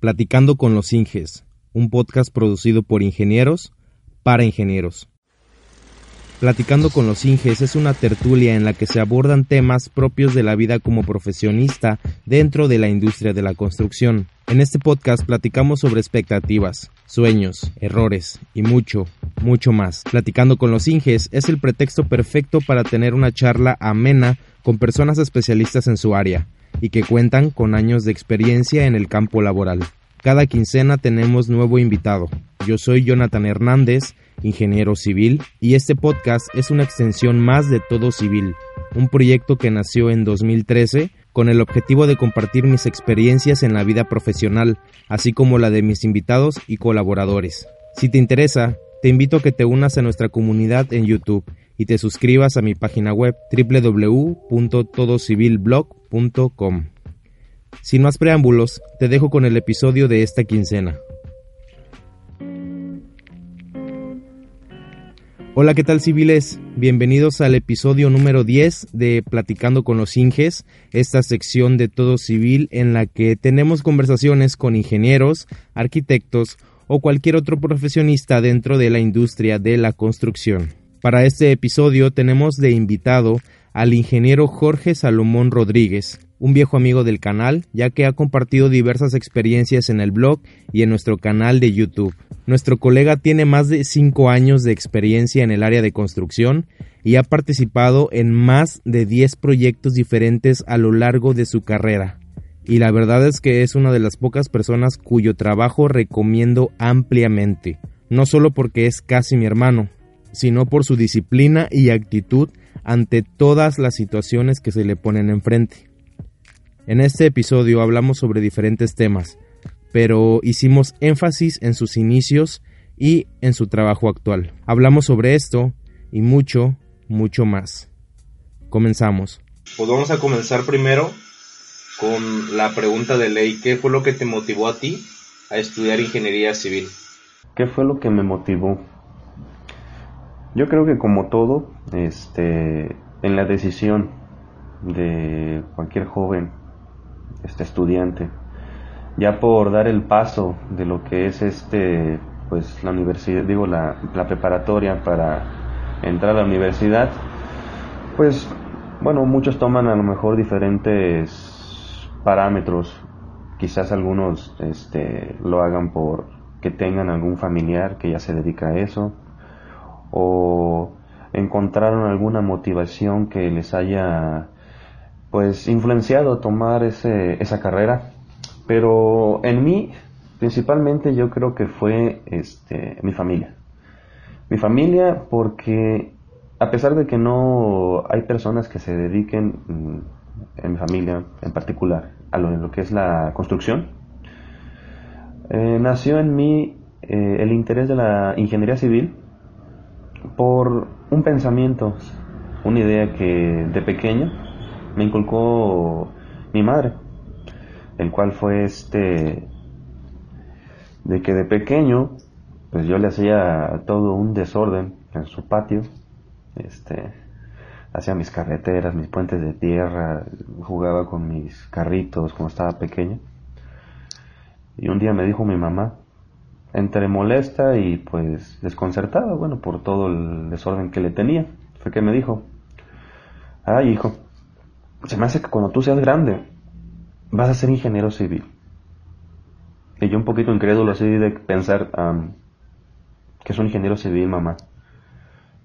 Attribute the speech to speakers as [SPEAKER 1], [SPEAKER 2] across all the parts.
[SPEAKER 1] Platicando con los Inges, un podcast producido por ingenieros para ingenieros. Platicando con los Inges es una tertulia en la que se abordan temas propios de la vida como profesionista dentro de la industria de la construcción. En este podcast platicamos sobre expectativas, sueños, errores y mucho, mucho más. Platicando con los Inges es el pretexto perfecto para tener una charla amena con personas especialistas en su área y que cuentan con años de experiencia en el campo laboral. Cada quincena tenemos nuevo invitado. Yo soy Jonathan Hernández ingeniero civil, y este podcast es una extensión más de Todo Civil, un proyecto que nació en 2013 con el objetivo de compartir mis experiencias en la vida profesional, así como la de mis invitados y colaboradores. Si te interesa, te invito a que te unas a nuestra comunidad en YouTube y te suscribas a mi página web www.todocivilblog.com. Sin más preámbulos, te dejo con el episodio de esta quincena. Hola, ¿qué tal civiles? Bienvenidos al episodio número 10 de Platicando con los Inges, esta sección de todo civil en la que tenemos conversaciones con ingenieros, arquitectos o cualquier otro profesionista dentro de la industria de la construcción. Para este episodio tenemos de invitado al ingeniero Jorge Salomón Rodríguez, un viejo amigo del canal, ya que ha compartido diversas experiencias en el blog y en nuestro canal de YouTube. Nuestro colega tiene más de 5 años de experiencia en el área de construcción y ha participado en más de 10 proyectos diferentes a lo largo de su carrera. Y la verdad es que es una de las pocas personas cuyo trabajo recomiendo ampliamente, no solo porque es casi mi hermano, sino por su disciplina y actitud ante todas las situaciones que se le ponen enfrente. En este episodio hablamos sobre diferentes temas, pero hicimos énfasis en sus inicios y en su trabajo actual. Hablamos sobre esto y mucho, mucho más. Comenzamos.
[SPEAKER 2] Pues vamos a comenzar primero con la pregunta de ley. ¿Qué fue lo que te motivó a ti a estudiar ingeniería civil?
[SPEAKER 3] ¿Qué fue lo que me motivó? Yo creo que como todo, este, en la decisión de cualquier joven este estudiante, ya por dar el paso de lo que es este, pues la universidad, digo la, la preparatoria para entrar a la universidad, pues bueno, muchos toman a lo mejor diferentes parámetros, quizás algunos este, lo hagan por que tengan algún familiar que ya se dedica a eso, o encontraron alguna motivación que les haya pues influenciado tomar ese, esa carrera. Pero en mí, principalmente yo creo que fue este, mi familia. Mi familia porque a pesar de que no hay personas que se dediquen, mm, en mi familia en particular, a lo, que es la construcción, eh, nació en mí eh, el interés de la ingeniería civil por un pensamiento, una idea que de pequeño me inculcó mi madre, el cual fue este de que de pequeño pues yo le hacía todo un desorden en su patio, este hacía mis carreteras, mis puentes de tierra, jugaba con mis carritos cuando estaba pequeño. Y un día me dijo mi mamá, entre molesta y pues desconcertada, bueno, por todo el desorden que le tenía, fue que me dijo, ay hijo, se me hace que cuando tú seas grande vas a ser ingeniero civil. Y yo un poquito incrédulo así de pensar que es un ingeniero civil, mamá.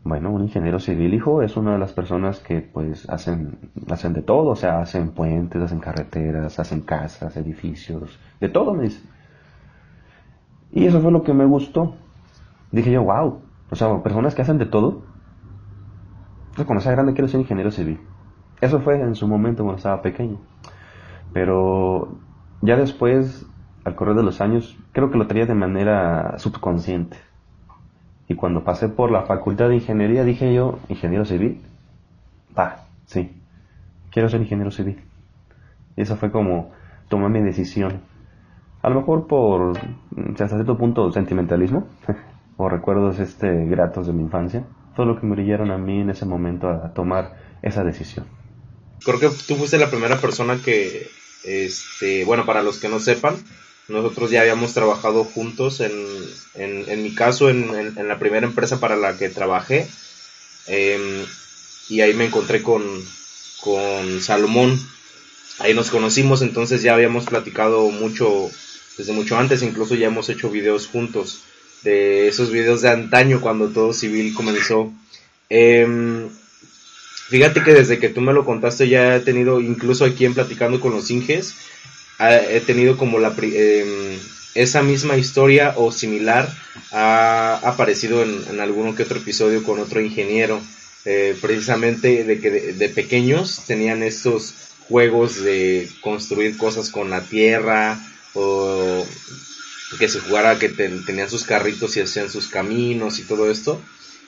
[SPEAKER 3] Bueno, un ingeniero civil, hijo, es una de las personas que pues hacen, hacen de todo, o sea, hacen puentes, hacen carreteras, hacen casas, edificios, de todo, me dice. Y eso fue lo que me gustó. Dije yo, wow, o sea, personas que hacen de todo. Pues cuando sea grande quiero ser ingeniero civil. Eso fue en su momento cuando estaba pequeño. Pero ya después, al correr de los años, creo que lo tenía de manera subconsciente. Y cuando pasé por la facultad de ingeniería, dije yo, ingeniero civil. Va, sí, quiero ser ingeniero civil. Y eso fue como tomar mi decisión. A lo mejor por, hasta cierto punto, sentimentalismo, o recuerdos este, gratos de mi infancia, fue lo que me brillaron a mí en ese momento a tomar esa decisión.
[SPEAKER 2] Creo que tú fuiste la primera persona que, este, bueno, para los que no sepan,
[SPEAKER 1] nosotros ya habíamos trabajado juntos en, en, mi caso en, en, la primera empresa para la que trabajé em, y ahí me encontré con, con Salomón. Ahí nos conocimos entonces ya habíamos platicado mucho desde mucho antes incluso ya hemos hecho videos juntos de esos videos de antaño cuando todo civil comenzó. Em, fíjate que desde que tú me lo contaste ya he tenido incluso aquí en platicando con los Inges he tenido como la em, esa misma historia o similar ha aparecido en, alguno que otro episodio con otro ingeniero eh, precisamente de que de, pequeños tenían estos juegos de construir cosas con la tierra o que se jugara que tenían sus carritos y hacían sus caminos y todo esto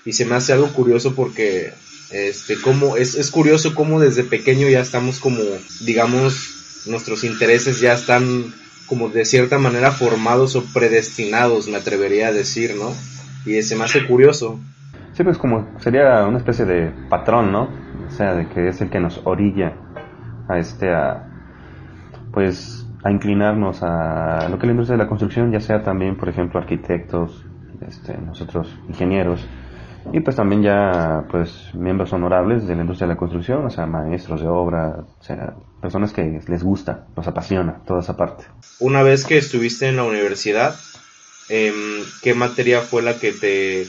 [SPEAKER 1] y se me hace algo curioso porque este como es, es curioso cómo desde pequeño ya estamos como digamos nuestros intereses ya están como de cierta manera formados o predestinados, me atrevería a decir, ¿no? Y se me hace curioso.
[SPEAKER 3] Sí, pues como sería una especie de patrón, ¿no? O sea, de que es el que nos orilla a este, a, pues, a inclinarnos a lo que es la industria de la construcción, ya sea también, por ejemplo, arquitectos, este, nosotros ingenieros, y pues también ya pues miembros honorables de la industria de la construcción, o sea, maestros de obra, o sea, personas que les gusta, los apasiona toda esa parte.
[SPEAKER 1] Una vez que estuviste en la universidad, em, ¿qué materia fue la que te,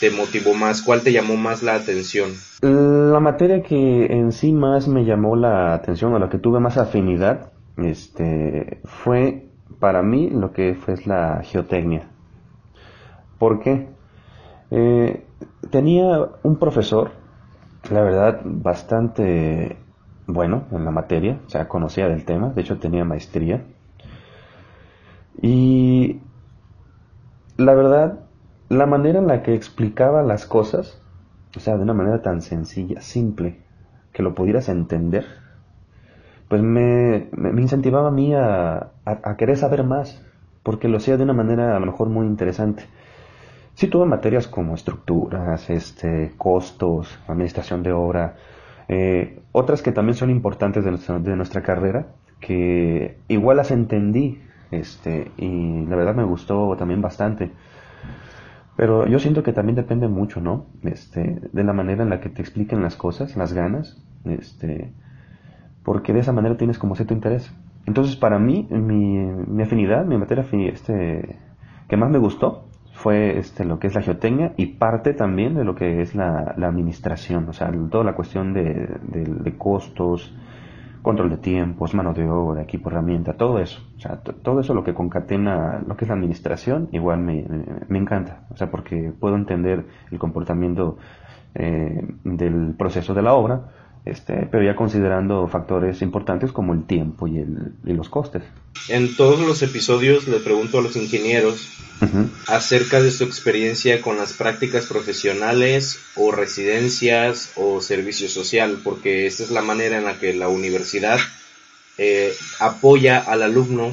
[SPEAKER 1] te motivó más? ¿Cuál te llamó más la atención?
[SPEAKER 3] La materia que en sí más me llamó la atención o la que tuve más afinidad este, fue para mí lo que fue la geotecnia. ¿Por qué? Eh, tenía un profesor, la verdad, bastante bueno en la materia, o sea, conocía del tema, de hecho tenía maestría. Y la verdad, la manera en la que explicaba las cosas, o sea, de una manera tan sencilla, simple, que lo pudieras entender, pues me, me incentivaba a mí a, querer saber más, porque lo hacía de una manera a lo mejor muy interesante. Sí tuve materias como estructuras, este, costos, administración de obra, eh, otras que también son importantes de nuestra, de nuestra, carrera, que igual las entendí, este, y la verdad me gustó también bastante. Pero yo siento que también depende mucho, ¿no? Este, de la manera en la que te expliquen las cosas, las ganas, este, porque de esa manera tienes como cierto interés. Entonces, para mí, mi, mi afinidad, mi materia este, que más me gustó fue este, lo que es la geotecnia y parte también de lo que es la, administración, o sea, toda la cuestión de, costos, control de tiempos, mano de obra, equipo, herramienta, todo eso, o sea, todo eso lo que concatena lo que es la administración, igual me, me encanta, o sea, porque puedo entender el comportamiento eh, del proceso de la obra, este, pero ya considerando factores importantes como el tiempo y, el, y los costes.
[SPEAKER 1] En todos los episodios le pregunto a los ingenieros acerca de su experiencia con las prácticas profesionales o residencias o servicio social, porque esta es la manera en la que la universidad eh, apoya al alumno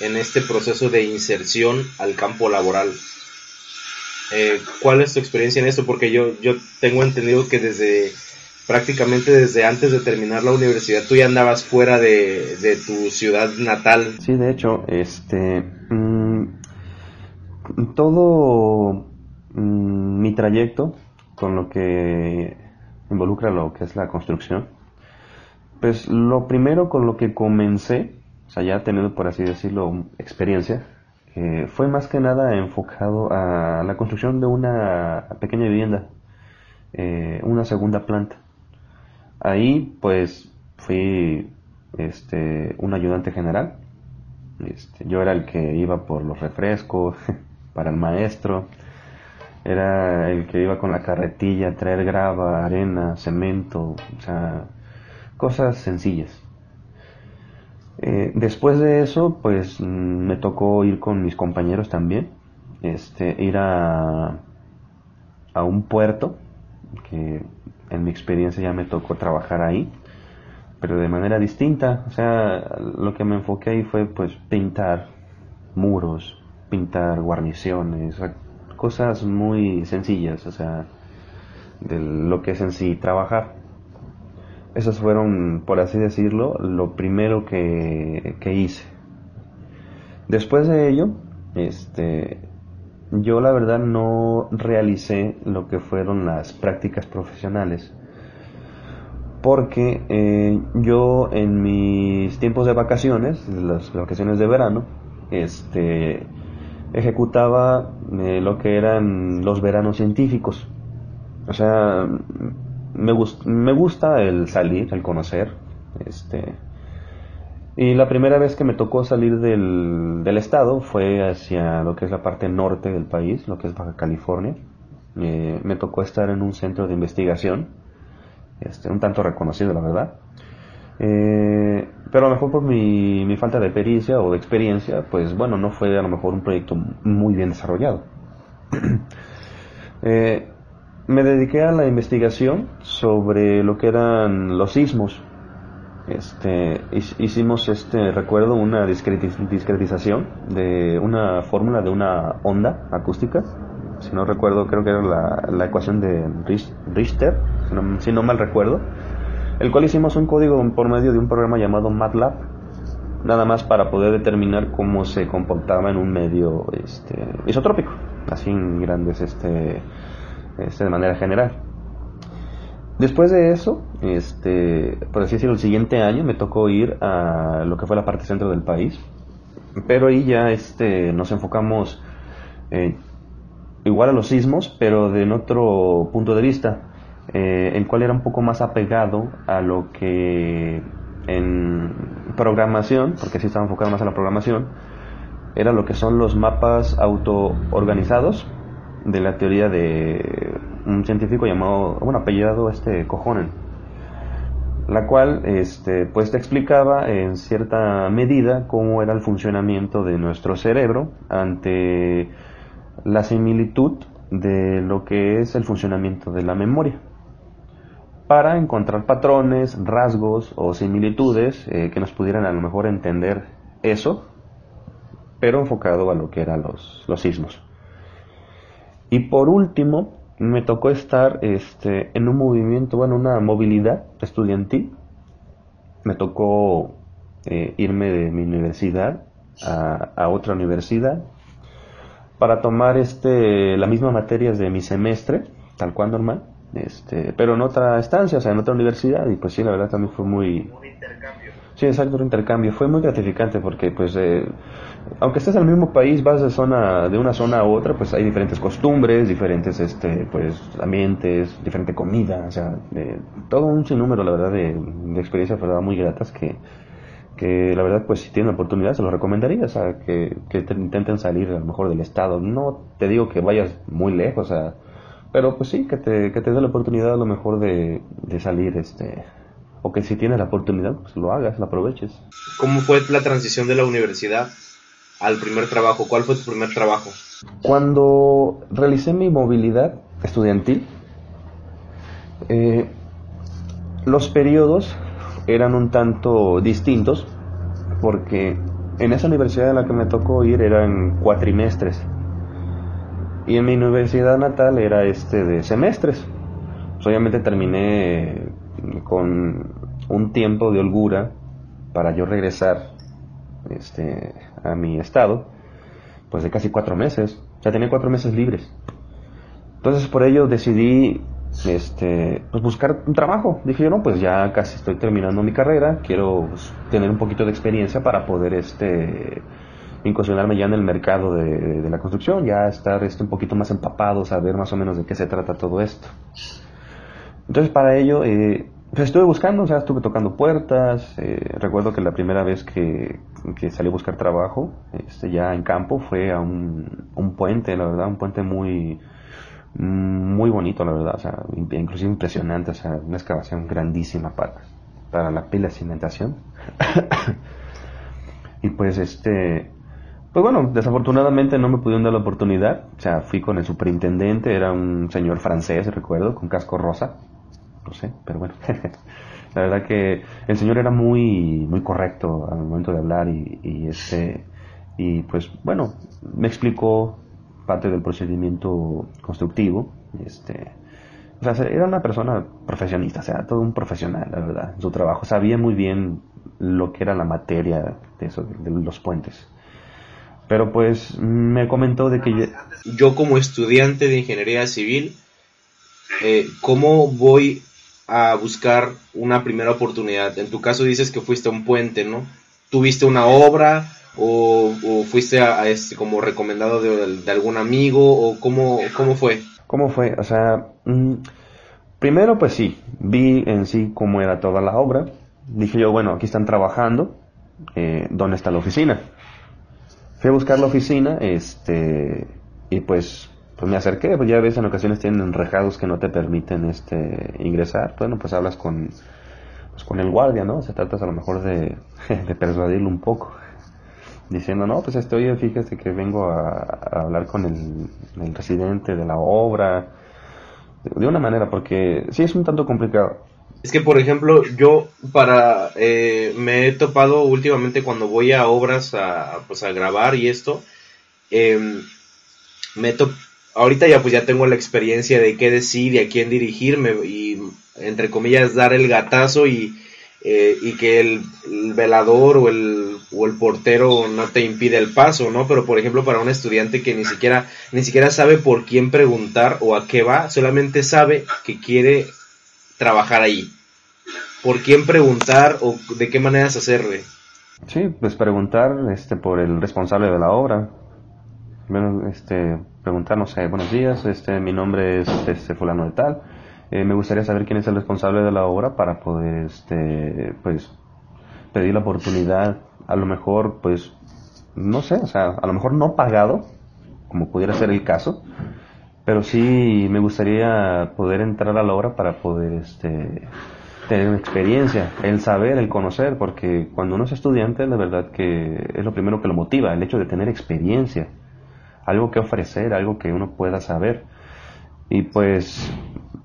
[SPEAKER 1] en este proceso de inserción al campo laboral. Eh, ¿Cuál es tu experiencia en esto? Porque yo, yo tengo entendido que desde prácticamente desde antes de terminar la universidad tú ya andabas fuera de, tu ciudad natal.
[SPEAKER 3] Sí, de hecho, este, mm, todo mm, mi trayecto con lo que involucra lo que es la construcción, pues lo primero con lo que comencé, o sea, ya teniendo por así decirlo experiencia, eh, fue más que nada enfocado a la construcción de una pequeña vivienda, eh, una segunda planta. Ahí pues fui este, un ayudante general. Este, yo era el que iba por los refrescos para el maestro. Era el que iba con la carretilla a traer grava, arena, cemento, o sea, cosas sencillas. Eh, después de eso, pues mm, me tocó ir con mis compañeros también, este, ir a, a un puerto que en mi experiencia ya me tocó trabajar ahí, pero de manera distinta. O sea, lo que me enfoqué ahí fue pues pintar muros, pintar guarniciones, cosas muy sencillas, o sea, de lo que es en sí trabajar. Esos fueron, por así decirlo, lo primero que, que hice. Después de ello, este, yo la verdad no realicé lo que fueron las prácticas profesionales porque eh, yo en mis tiempos de vacaciones, las vacaciones de verano, este, ejecutaba eh, lo que eran los veranos científicos. O sea, me, me gusta el salir, el conocer. Este, y la primera vez que me tocó salir del, del, estado fue hacia lo que es la parte norte del país, lo que es Baja California. Me tocó estar en un centro de investigación este, un tanto reconocido, la verdad. Eh, pero a lo mejor por mi, mi, falta de pericia o de experiencia, pues bueno, no fue a lo mejor un proyecto muy bien desarrollado. eh, me dediqué a la investigación sobre lo que eran los sismos. Este, hicimos, este, recuerdo, una discretización de una fórmula de una onda acústica si no recuerdo, creo que era la, ecuación de Richter, si no, mal recuerdo, el cual hicimos un código por medio de un programa llamado MATLAB, nada más para poder determinar cómo se comportaba en un medio este, isotrópico, así en grandes, este, este, de manera general. Después de eso, este, por así decirlo, el siguiente año me tocó ir a lo que fue la parte centro del país, pero ahí ya este, nos enfocamos eh, igual a los sismos, pero de otro punto de vista, eh, el cual era un poco más apegado a lo que en programación, porque sí estaba enfocado más a la programación, era lo que son los mapas autoorganizados de la teoría de un científico llamado, bueno, apellidado este Cojonen, la cual este, pues te explicaba en cierta medida cómo era el funcionamiento de nuestro cerebro ante la similitud de lo que es el funcionamiento de la memoria para encontrar patrones, rasgos o similitudes eh, que nos pudieran a lo mejor entender eso, pero enfocado a lo que eran los, los sismos. Y por último, me tocó estar este, en un movimiento, bueno, una movilidad estudiantil. Me tocó eh, irme de mi universidad a, a otra universidad para tomar este la misma materias de mi semestre, tal cual normal, este, pero en otra estancia, o sea, en otra universidad, y pues sí, la verdad también fue muy... Un intercambio. Sí, exacto, un intercambio. Fue muy gratificante porque, pues, eh, aunque estés en el mismo país, vas de zona de una zona a otra, pues hay diferentes costumbres, diferentes, este, pues, ambientes, diferente comida, o sea, todo un sinnúmero, la verdad, de, experiencias, verdad, muy gratas que, que la verdad pues si tienen oportunidad se lo recomendaría, o sea, que, intenten salir a lo mejor del estado. No te digo que vayas muy lejos, o sea, pero pues sí, que te, que te dé la oportunidad a lo mejor de, de salir, este, o que si tienes la oportunidad, pues lo hagas, lo aproveches.
[SPEAKER 1] ¿Cómo fue la transición de la universidad al primer trabajo? ¿Cuál fue tu primer trabajo?
[SPEAKER 3] Cuando realicé mi movilidad estudiantil, eh, los periodos eran un tanto distintos porque en esa universidad en la que me tocó ir eran cuatrimestres y en mi universidad natal era este de semestres. Pues obviamente terminé con un tiempo de holgura para yo regresar este, a mi estado, pues de casi cuatro meses. Sea, tenía cuatro meses libres. Entonces por ello decidí este, pues buscar un trabajo. Dije yo, no, pues ya casi estoy terminando mi carrera, quiero pues, tener un poquito de experiencia para poder este, incursionarme ya en el mercado de, la construcción, ya estar este, un poquito más empapado, saber más o menos de qué se trata todo esto. Entonces para ello, eh, estuve buscando, o sea, estuve tocando puertas, eh, recuerdo que la primera vez que, que, salí a buscar trabajo, este, ya en campo, fue a un, un puente, la verdad, un puente muy muy bonito, la verdad, o sea, inclusive impresionante, o sea, una excavación grandísima para, para la pila de cimentación. y pues este, pues bueno, desafortunadamente no me pudieron dar la oportunidad, o sea, fui con el superintendente, era un señor francés, recuerdo, con casco rosa, no sé, pero bueno, la verdad que el señor era muy, muy correcto al momento de hablar y, y este, y pues bueno, me explicó parte del procedimiento constructivo. Este, era una persona profesionista, o sea, todo un profesional, la verdad, su trabajo. Sabía muy bien lo que era la materia de, eso, de los puentes. Pero pues me comentó de que
[SPEAKER 1] yo, como estudiante de ingeniería civil, eh, ¿cómo voy a buscar una primera oportunidad? En tu caso dices que fuiste a un puente, ¿no? ¿Tuviste una obra o, fuiste a, este como recomendado de, algún amigo o cómo, cómo fue?
[SPEAKER 3] ¿Cómo fue? O sea, mm, primero pues sí, vi en sí cómo era toda la obra. Dije yo, bueno, aquí están trabajando, eh, ¿dónde está la oficina? Fui a buscar la oficina, este, y pues, pues me acerqué, pues ya ves en ocasiones tienen rejados que no te permiten este ingresar, bueno, pues hablas con, pues con el guardia, ¿no? Se trata a lo mejor de, persuadirlo un poco, diciendo, no, pues estoy, fíjese que vengo a, hablar con el, el, residente de la obra, de una manera, porque sí es un tanto complicado.
[SPEAKER 1] Es que, por ejemplo, yo para eh, me he topado últimamente cuando voy a obras a, pues, a grabar y esto, eh, me to ahorita ya pues ya tengo la experiencia de qué decir y a quién dirigirme y entre comillas dar el gatazo y, eh, y que el, velador o el, o el portero no te impide el paso, ¿no? Pero por ejemplo para un estudiante que ni siquiera, ni siquiera sabe por quién preguntar o a qué va, solamente sabe que quiere trabajar ahí. ¿Por quién preguntar o de qué maneras hacerle?
[SPEAKER 3] Sí, pues preguntar este, por el responsable de la obra. Bueno, este, preguntar, no sé, buenos días, este, mi nombre es este, fulano de tal. Eh, me gustaría saber quién es el responsable de la obra para poder, este, pues, pedir la oportunidad, a lo mejor, pues, no sé, o sea, a lo mejor no pagado, como pudiera ser el caso, pero sí me gustaría poder entrar a la obra para poder este tener una experiencia, el saber, el conocer, porque cuando uno es estudiante, la verdad que es lo primero que lo motiva, el hecho de tener experiencia, algo que ofrecer, algo que uno pueda saber. Y pues,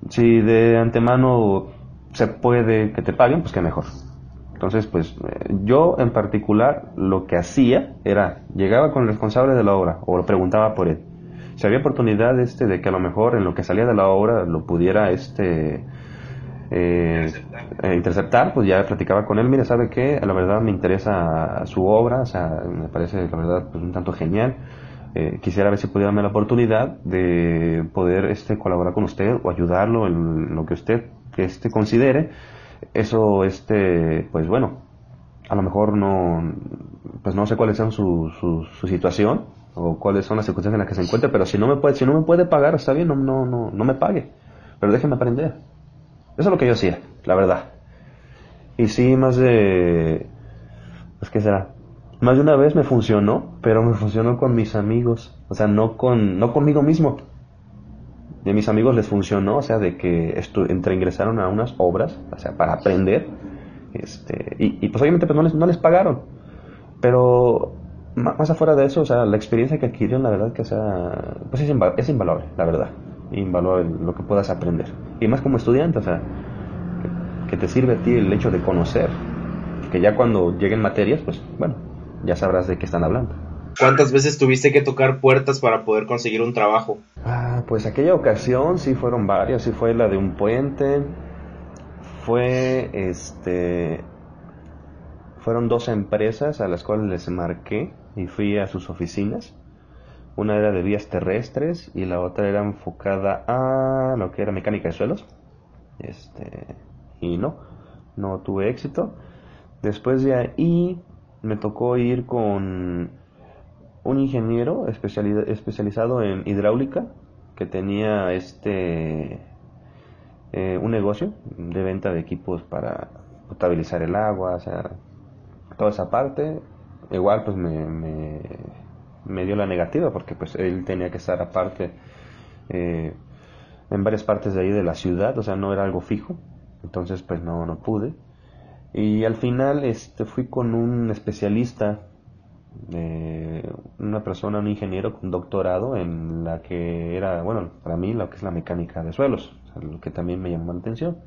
[SPEAKER 3] si de antemano se puede que te paguen, pues que mejor. Entonces, pues eh, yo en particular lo que hacía era, llegaba con el responsable de la obra o lo preguntaba por él si había oportunidad este de que a lo mejor en lo que salía de la obra lo pudiera este eh, interceptar, pues ya platicaba con él, mire, ¿sabe qué? La verdad me interesa su obra, o sea, me parece la verdad pues, un tanto genial. Eh, quisiera ver si pudiera darme la oportunidad de poder este, colaborar con usted o ayudarlo en lo que usted este, considere. Eso, este, pues bueno, a lo mejor no, pues no sé cuáles son su, su, su situación, o cuáles son las circunstancias en las que se encuentra, pero si no me puede, si no me puede pagar, está bien, no, no, no, no me pague, pero déjeme aprender. Eso es lo que yo hacía, la verdad. Y sí, más de, pues qué será, más de una vez me funcionó, pero me funcionó con mis amigos, o sea, no con, no conmigo mismo. A mis amigos les funcionó, o sea, de que entre ingresaron a unas obras, o sea, para aprender, este, y, pues obviamente pues no les, no les pagaron. Pero más afuera de eso, o sea, la experiencia que adquirieron, la verdad que sea, pues es, es invaluable, la verdad, invaluable lo que puedas aprender. Y más como estudiante, o sea, que, te sirve a ti el hecho de conocer, que ya cuando lleguen materias, pues bueno, ya sabrás de qué están hablando.
[SPEAKER 1] ¿Cuántas veces tuviste que tocar puertas para poder conseguir un trabajo?
[SPEAKER 3] Ah, pues aquella ocasión sí fueron varias, sí fue la de un puente, fue este fueron dos empresas a las cuales les marqué y fui a sus oficinas. Una era de vías terrestres y la otra era enfocada a lo que era mecánica de suelos. Este, y no, no tuve éxito. Después de ahí me tocó ir con un ingeniero especializado en hidráulica que tenía este eh, un negocio de venta de equipos para potabilizar el agua, o sea, toda esa parte igual pues me, me, dio la negativa porque pues él tenía que estar aparte eh, en varias partes de ahí de la ciudad, o sea, no era algo fijo, entonces pues no, no pude. Y al final este, fui con un especialista, eh, una persona, un ingeniero con doctorado en la que era, bueno, para mí lo que es la mecánica de suelos, lo que también me llamó la atención.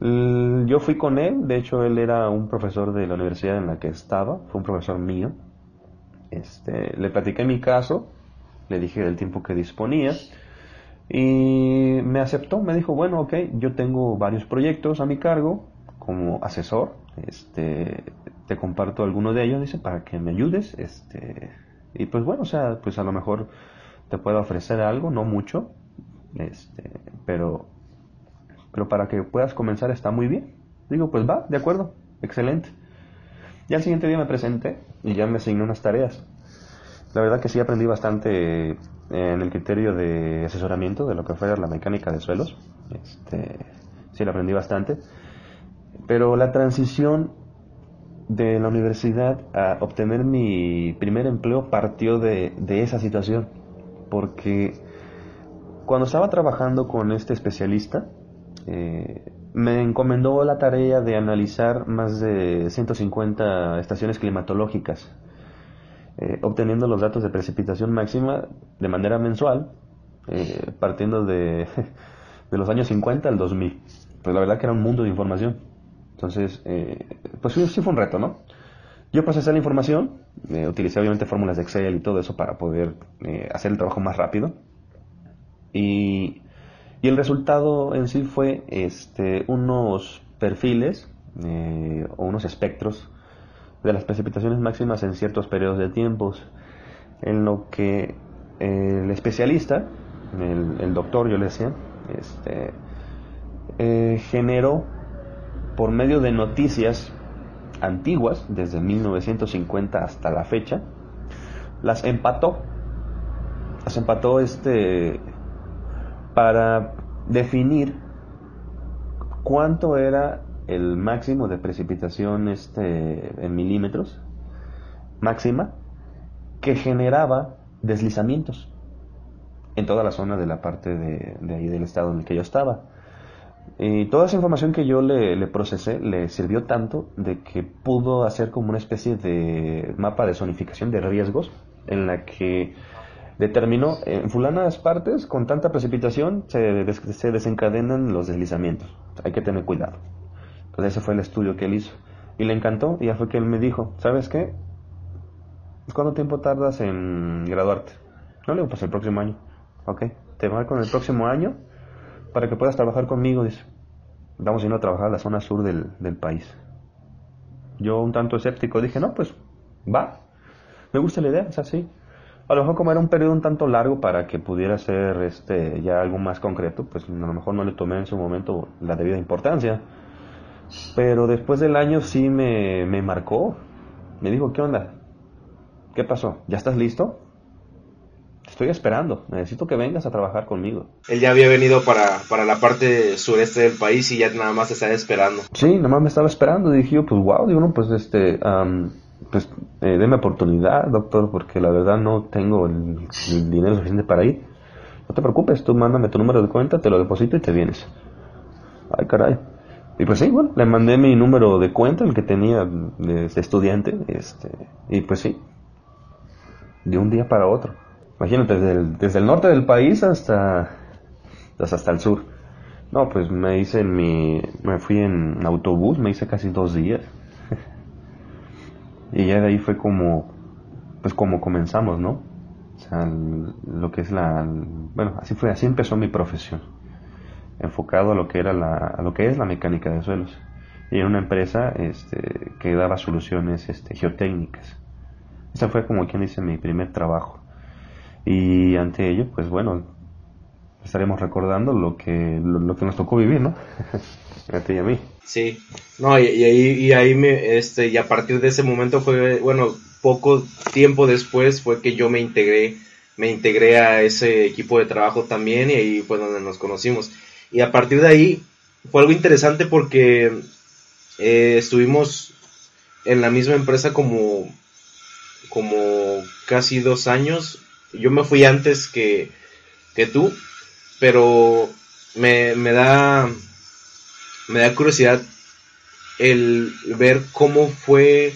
[SPEAKER 3] Yo fui con él, de hecho él era un profesor de la universidad en la que estaba, fue un profesor mío. Este, le platiqué mi caso, le dije del tiempo que disponía y me aceptó, me dijo, bueno, ok, yo tengo varios proyectos a mi cargo como asesor, este, te comparto alguno de ellos, dice, para que me ayudes, este, Y pues bueno, o sea, pues a lo mejor te puedo ofrecer algo, no mucho, este, pero, pero para que puedas comenzar está muy bien. Digo, pues va, de acuerdo, excelente. Ya el siguiente día me presenté y ya me asigné unas tareas. La verdad que sí aprendí bastante en el criterio de asesoramiento de lo que fue la mecánica de suelos. Este, sí, lo aprendí bastante. Pero la transición de la universidad a obtener mi primer empleo partió de, esa situación. Porque cuando estaba trabajando con este especialista, eh, me encomendó la tarea de analizar más de 150 estaciones climatológicas eh, obteniendo los datos de precipitación máxima de manera mensual, eh, partiendo de, de, los años 50 al 2000. Pues la verdad que era un mundo de información. Entonces, eh, pues sí, fue un reto, ¿no? Yo procesé la información, utilicé obviamente fórmulas de Excel y todo eso para poder hacer el trabajo más rápido. Y, y, el resultado en sí fue este, unos perfiles o unos espectros de las precipitaciones máximas en ciertos periodos de tiempos, en lo que el especialista, el, doctor, yo le decía, este, eh, generó por medio de noticias antiguas, desde 1950 hasta la fecha, las empató, las empató este, para definir cuánto era el máximo de precipitación este, en milímetros máxima que generaba deslizamientos en toda la zona de la parte de, ahí del estado en el que yo estaba. Y toda esa información que yo le, procesé le sirvió tanto de que pudo hacer como una especie de mapa de zonificación de riesgos en la que determinó en fulanas partes con tanta precipitación se, se desencadenan los deslizamientos. Hay que tener cuidado. Entonces ese fue el estudio que él hizo. Y le encantó y ya fue que él me dijo, ¿sabes qué? ¿Cuánto tiempo tardas en graduarte? No le digo, pues el próximo año. Ok, te con el próximo año para que puedas trabajar conmigo, dice. Vamos a ir a trabajar a la zona sur del, del país. Yo un tanto escéptico dije, no, pues va. Me gusta la idea, es así. A lo mejor como era un periodo un tanto largo para que pudiera ser este ya algo más concreto, pues a lo mejor no le tomé en su momento la debida importancia. Pero después del año sí me, me marcó. Me dijo, ¿qué onda? ¿Qué pasó? ¿Ya estás listo? Estoy esperando, necesito que vengas a trabajar conmigo.
[SPEAKER 1] Él ya había venido para, para la parte sureste del país y ya nada más estaba esperando.
[SPEAKER 3] Sí, nada más me estaba esperando. Dije yo, pues wow, digo, no, pues este, pues eh, déme oportunidad, doctor, porque la verdad no tengo el, el, dinero suficiente para ir. No te preocupes, tú mándame tu número de cuenta, te lo deposito y te vienes. Ay, caray. Y pues sí, bueno, le mandé mi número de cuenta, el que tenía de, estudiante, este, y pues sí, de un día para otro. Imagínate, desde el, desde el norte del país hasta, hasta el sur. No, pues me hice mi, me fui en autobús, me hice casi dos días. y ya de ahí fue como, pues como comenzamos, ¿no? O sea, lo que es la, bueno, así fue, así empezó mi profesión enfocado a lo que era la, lo que es la mecánica de suelos y en una empresa este, que daba soluciones este, geotécnicas. Ese fue como quien dice mi primer trabajo. Y ante ello, pues bueno, estaremos recordando lo que, lo, que nos tocó vivir, ¿no? a ti y a mí.
[SPEAKER 1] Sí, no, y, y, ahí, y ahí me, este, y a partir de ese momento fue, bueno, poco tiempo después fue que yo me integré, me integré a ese equipo de trabajo también y ahí fue donde nos conocimos. Y a partir de ahí fue algo interesante porque eh, estuvimos en la misma empresa como, como casi dos años. Yo me fui antes que, que tú, pero me, me, da, me da curiosidad el ver cómo fue,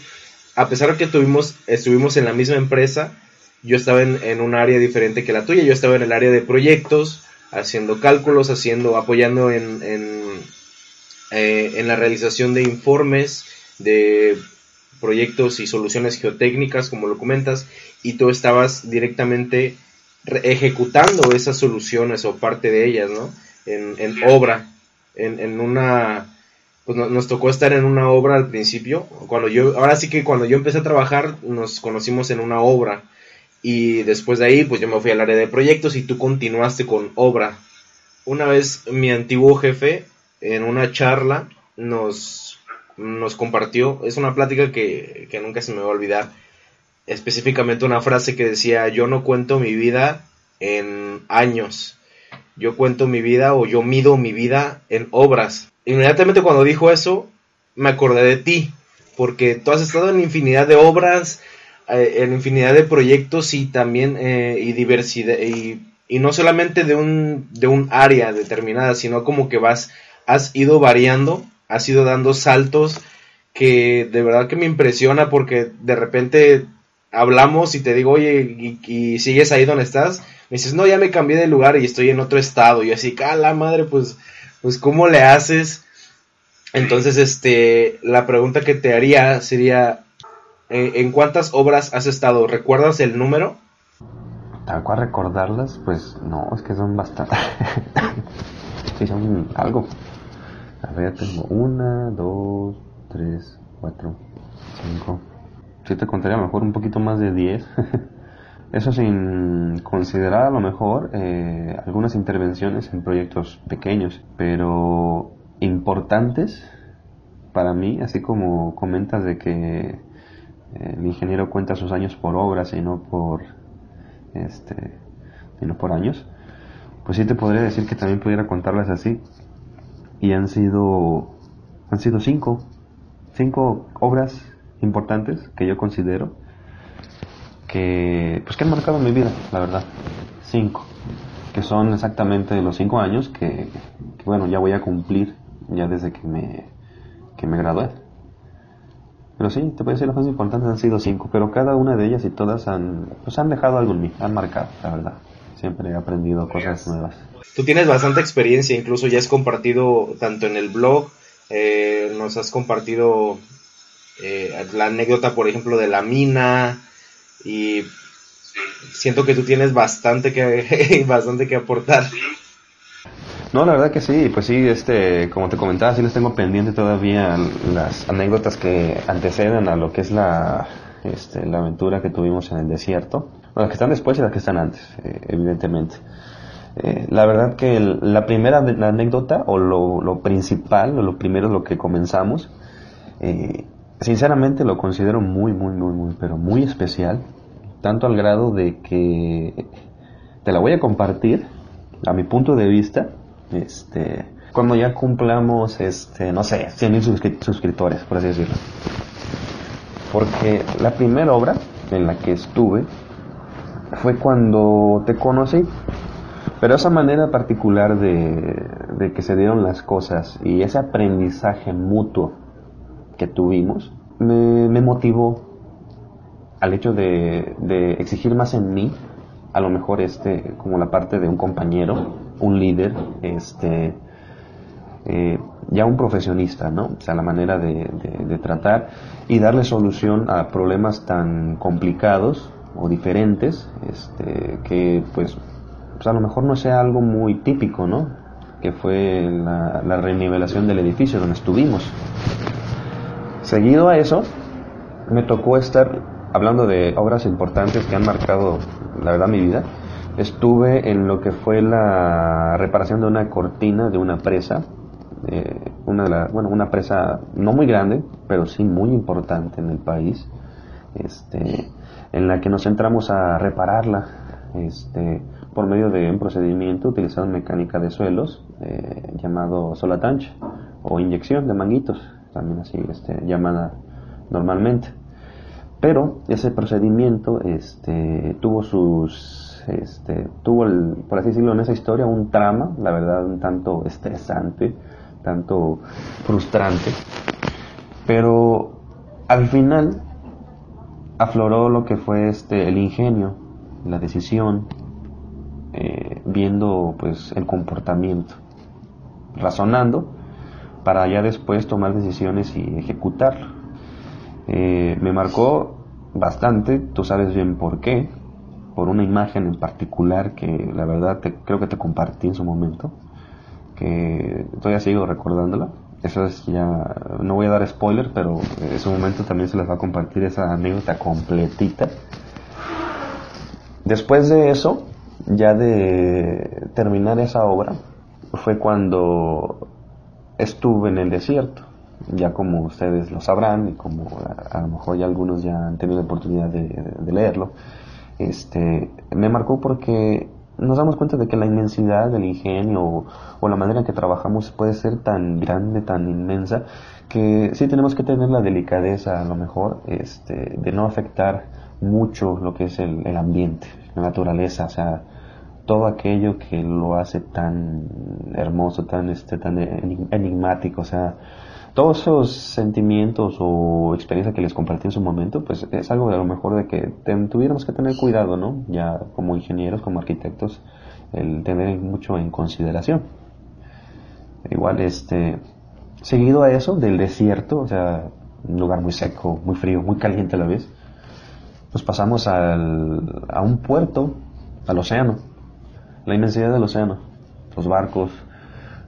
[SPEAKER 1] a pesar de que tuvimos, estuvimos en la misma empresa, yo estaba en, en un área diferente que la tuya, yo estaba en el área de proyectos, haciendo cálculos, haciendo, apoyando en, en, eh, en la realización de informes, de proyectos y soluciones geotécnicas, como lo comentas, y tú estabas directamente ejecutando esas soluciones o parte de ellas, ¿no? En, en obra, en, en una, pues nos tocó estar en una obra al principio, cuando yo, ahora sí que cuando yo empecé a trabajar nos conocimos en una obra y después de ahí pues yo me fui al área de proyectos y tú continuaste con obra. Una vez mi antiguo jefe en una charla nos, nos compartió, es una plática que, que nunca se me va a olvidar, específicamente una frase que decía yo no cuento mi vida en años, yo cuento mi vida o yo mido mi vida en obras. Inmediatamente cuando dijo eso, me acordé de ti, porque tú has estado en infinidad de obras, eh, en infinidad de proyectos y también eh, y diversidad y, y, no solamente de un de un área determinada, sino como que vas has ido variando, has ido dando saltos que de verdad que me impresiona porque de repente hablamos y te digo, oye, y, sigues ahí donde estás, me dices, no, ya me cambié de lugar y estoy en otro estado. Y así, la madre, pues, pues, ¿cómo le haces? Entonces, este, la pregunta que te haría sería, eh, ¿en cuántas obras has estado? ¿Recuerdas el número?
[SPEAKER 3] Tal cual recordarlas, pues no, es que son bastante. sí, son algo. A ver, tengo una, dos, tres, cuatro, cinco. Sí te contaría a lo mejor un poquito más de diez. Eso sin considerar a lo mejor eh, algunas intervenciones en proyectos pequeños, pero importantes para mí, así como comentas de que eh, el ingeniero cuenta sus años por obras y no por este y no por años, pues sí te podría decir que también pudiera contarlas así. Y han sido han sido cinco cinco obras importantes que yo considero que pues que han marcado mi vida, la verdad. Cinco, que son exactamente los cinco años que, bueno ya voy a cumplir ya desde que me que me gradué. Pero sí, te puedo decir, las más importantes han sido cinco, pero cada una de ellas y todas han, pues han dejado algo en mí, han marcado, la verdad. Siempre he aprendido cosas nuevas.
[SPEAKER 1] Tú tienes bastante experiencia, incluso ya has compartido tanto en el blog, eh, nos has compartido eh, la anécdota, por ejemplo, de la mina y siento que tú tienes bastante que, bastante que aportar.
[SPEAKER 3] No, la verdad que sí, pues sí, este, como te comentaba, sí les tengo pendiente todavía las anécdotas que anteceden a lo que es la, este, la aventura que tuvimos en el desierto. las que están después y las que están antes, eh, evidentemente. Eh, la verdad que la primera anécdota, o lo, lo, principal, o lo primero, lo que comenzamos, eh, sinceramente lo considero muy, muy, muy, muy, pero muy especial. Tanto al grado de que te la voy a compartir a mi punto de vista este, cuando ya cumplamos, este, no sé, 100 mil suscriptores, por así decirlo. Porque la primera obra en la que estuve fue cuando te conocí. Pero esa manera particular de, de que se dieron las cosas y ese aprendizaje mutuo que tuvimos me, motivó al hecho de, exigir más en mí, a lo mejor este, como la parte de un compañero, un líder, este, eh, ya un profesionista, ¿no? O sea, la manera de, tratar y darle solución a problemas tan complicados o diferentes, este, que pues, pues, a lo mejor no sea algo muy típico, ¿no? Que fue la, la renivelación del edificio donde estuvimos. Seguido a eso, me tocó estar hablando de obras importantes que han marcado, la verdad, mi vida. Estuve en lo que fue la reparación de una cortina de una presa, eh, una de la, bueno, una presa no muy grande, pero sí muy importante en el país, este, en la que nos centramos a repararla, este, por medio de un procedimiento utilizando mecánica de suelos eh, llamado solatanche o inyección de manguitos también así este, llamada normalmente. Pero ese procedimiento este, tuvo sus, este, tuvo, el, por así decirlo, en esa historia un trama, la verdad, un tanto estresante, tanto frustrante. Pero al final afloró lo que fue este, el ingenio, la decisión, eh, viendo pues el comportamiento, razonando para ya después tomar decisiones y ejecutarlo. Eh, me marcó bastante, tú sabes bien por qué, por una imagen en particular que la verdad creo que te compartí en su momento, que todavía sigo recordándola. Eso es ya, no voy a dar spoiler, pero en su momento también se les va a compartir esa anécdota completita. Después de eso, ya de terminar esa obra, fue cuando estuve en el desierto. Ya como ustedes lo sabrán y como a, lo mejor ya algunos ya han tenido la oportunidad de, leerlo, este, me marcó porque nos damos cuenta de que la inmensidad del ingenio o, la manera en que trabajamos puede ser tan grande, tan inmensa, que sí tenemos que tener la delicadeza a lo mejor este, de no afectar mucho lo que es el, el ambiente, la naturaleza, o sea, todo aquello que lo hace tan hermoso, tan, este, tan enigmático, o sea, todos esos sentimientos o experiencias que les compartí en su momento, pues es algo de lo mejor de que tuviéramos que tener cuidado, ¿no? Ya como ingenieros, como arquitectos, el tener mucho en consideración. Igual, este, seguido a eso, del desierto, o sea, un lugar muy seco, muy frío, muy caliente a la vez, pues pasamos al, a un puerto, al océano la inmensidad del océano, los barcos,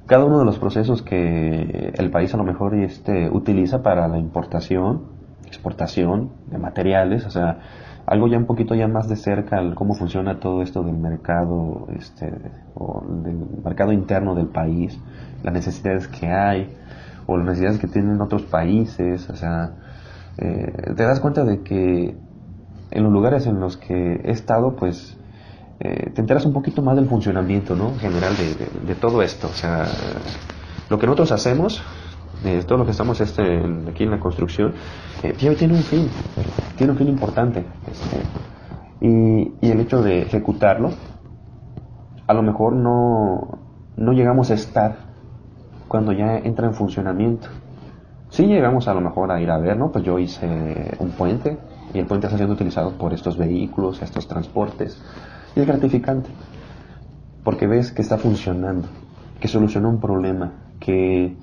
[SPEAKER 3] cada uno de los procesos que el país a lo mejor este, utiliza para la importación, exportación de materiales, o sea, algo ya un poquito ya más de cerca al cómo funciona todo esto del mercado, este, o del mercado interno del país, las necesidades que hay, o las necesidades que tienen otros países, o sea, eh, te das cuenta de que en los lugares en los que he estado, pues eh, te enteras un poquito más del funcionamiento ¿no? general de, todo esto. O sea, lo que nosotros hacemos, de todo lo que estamos este, aquí en la construcción, eh, tiene un fin, tiene un fin importante. Este, y, y, el hecho de ejecutarlo, a lo mejor no, no llegamos a estar cuando ya entra en funcionamiento. Sí llegamos a lo mejor a ir a ver, ¿no? Pues yo hice un puente y el puente está siendo utilizado por estos vehículos, estos transportes es gratificante, porque ves que está funcionando, que solucionó un problema, que,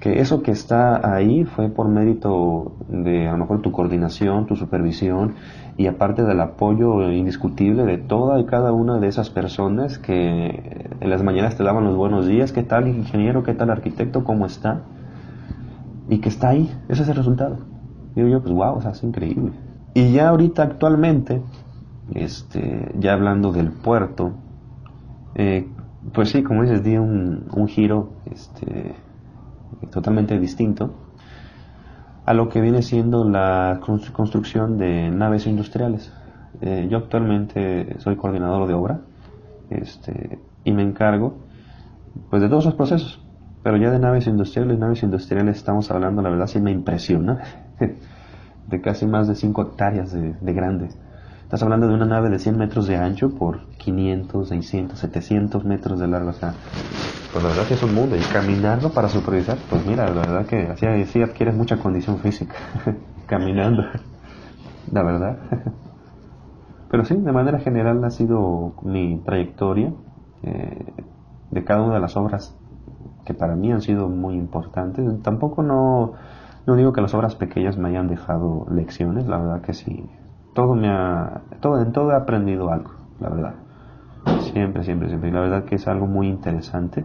[SPEAKER 3] que eso que está ahí fue por mérito de a lo mejor tu coordinación, tu supervisión y aparte del apoyo indiscutible de toda y cada una de esas personas que en las mañanas te daban los buenos días, qué tal ingeniero, qué tal arquitecto, cómo está, y que está ahí, ese es el resultado. Digo yo, pues wow, o sea, es increíble. Y ya ahorita actualmente este, ya hablando del puerto, eh, pues sí, como dices, di un, giro este, totalmente distinto a lo que viene siendo la construcción de naves industriales. Eh, yo actualmente soy coordinador de obra este, y me encargo pues de todos los procesos, pero ya de naves industriales, naves industriales estamos hablando, la verdad sí me impresiona, de casi más de 5 hectáreas de grandes. Estás hablando de una nave de 100 metros de ancho por 500, 600, 700 metros de largo. O sea, pues la verdad que es un mundo. Y caminarlo para supervisar, pues mira, la verdad que así, sí adquieres mucha condición física. Caminando. La verdad. Pero sí, de manera general ha sido mi trayectoria eh, de cada una de las obras que para mí han sido muy importantes. Tampoco no, no digo que las obras pequeñas me hayan dejado lecciones, la verdad que sí, todo me ha, todo, en todo he aprendido algo, la verdad. Siempre, siempre, siempre. Y la verdad que es algo muy interesante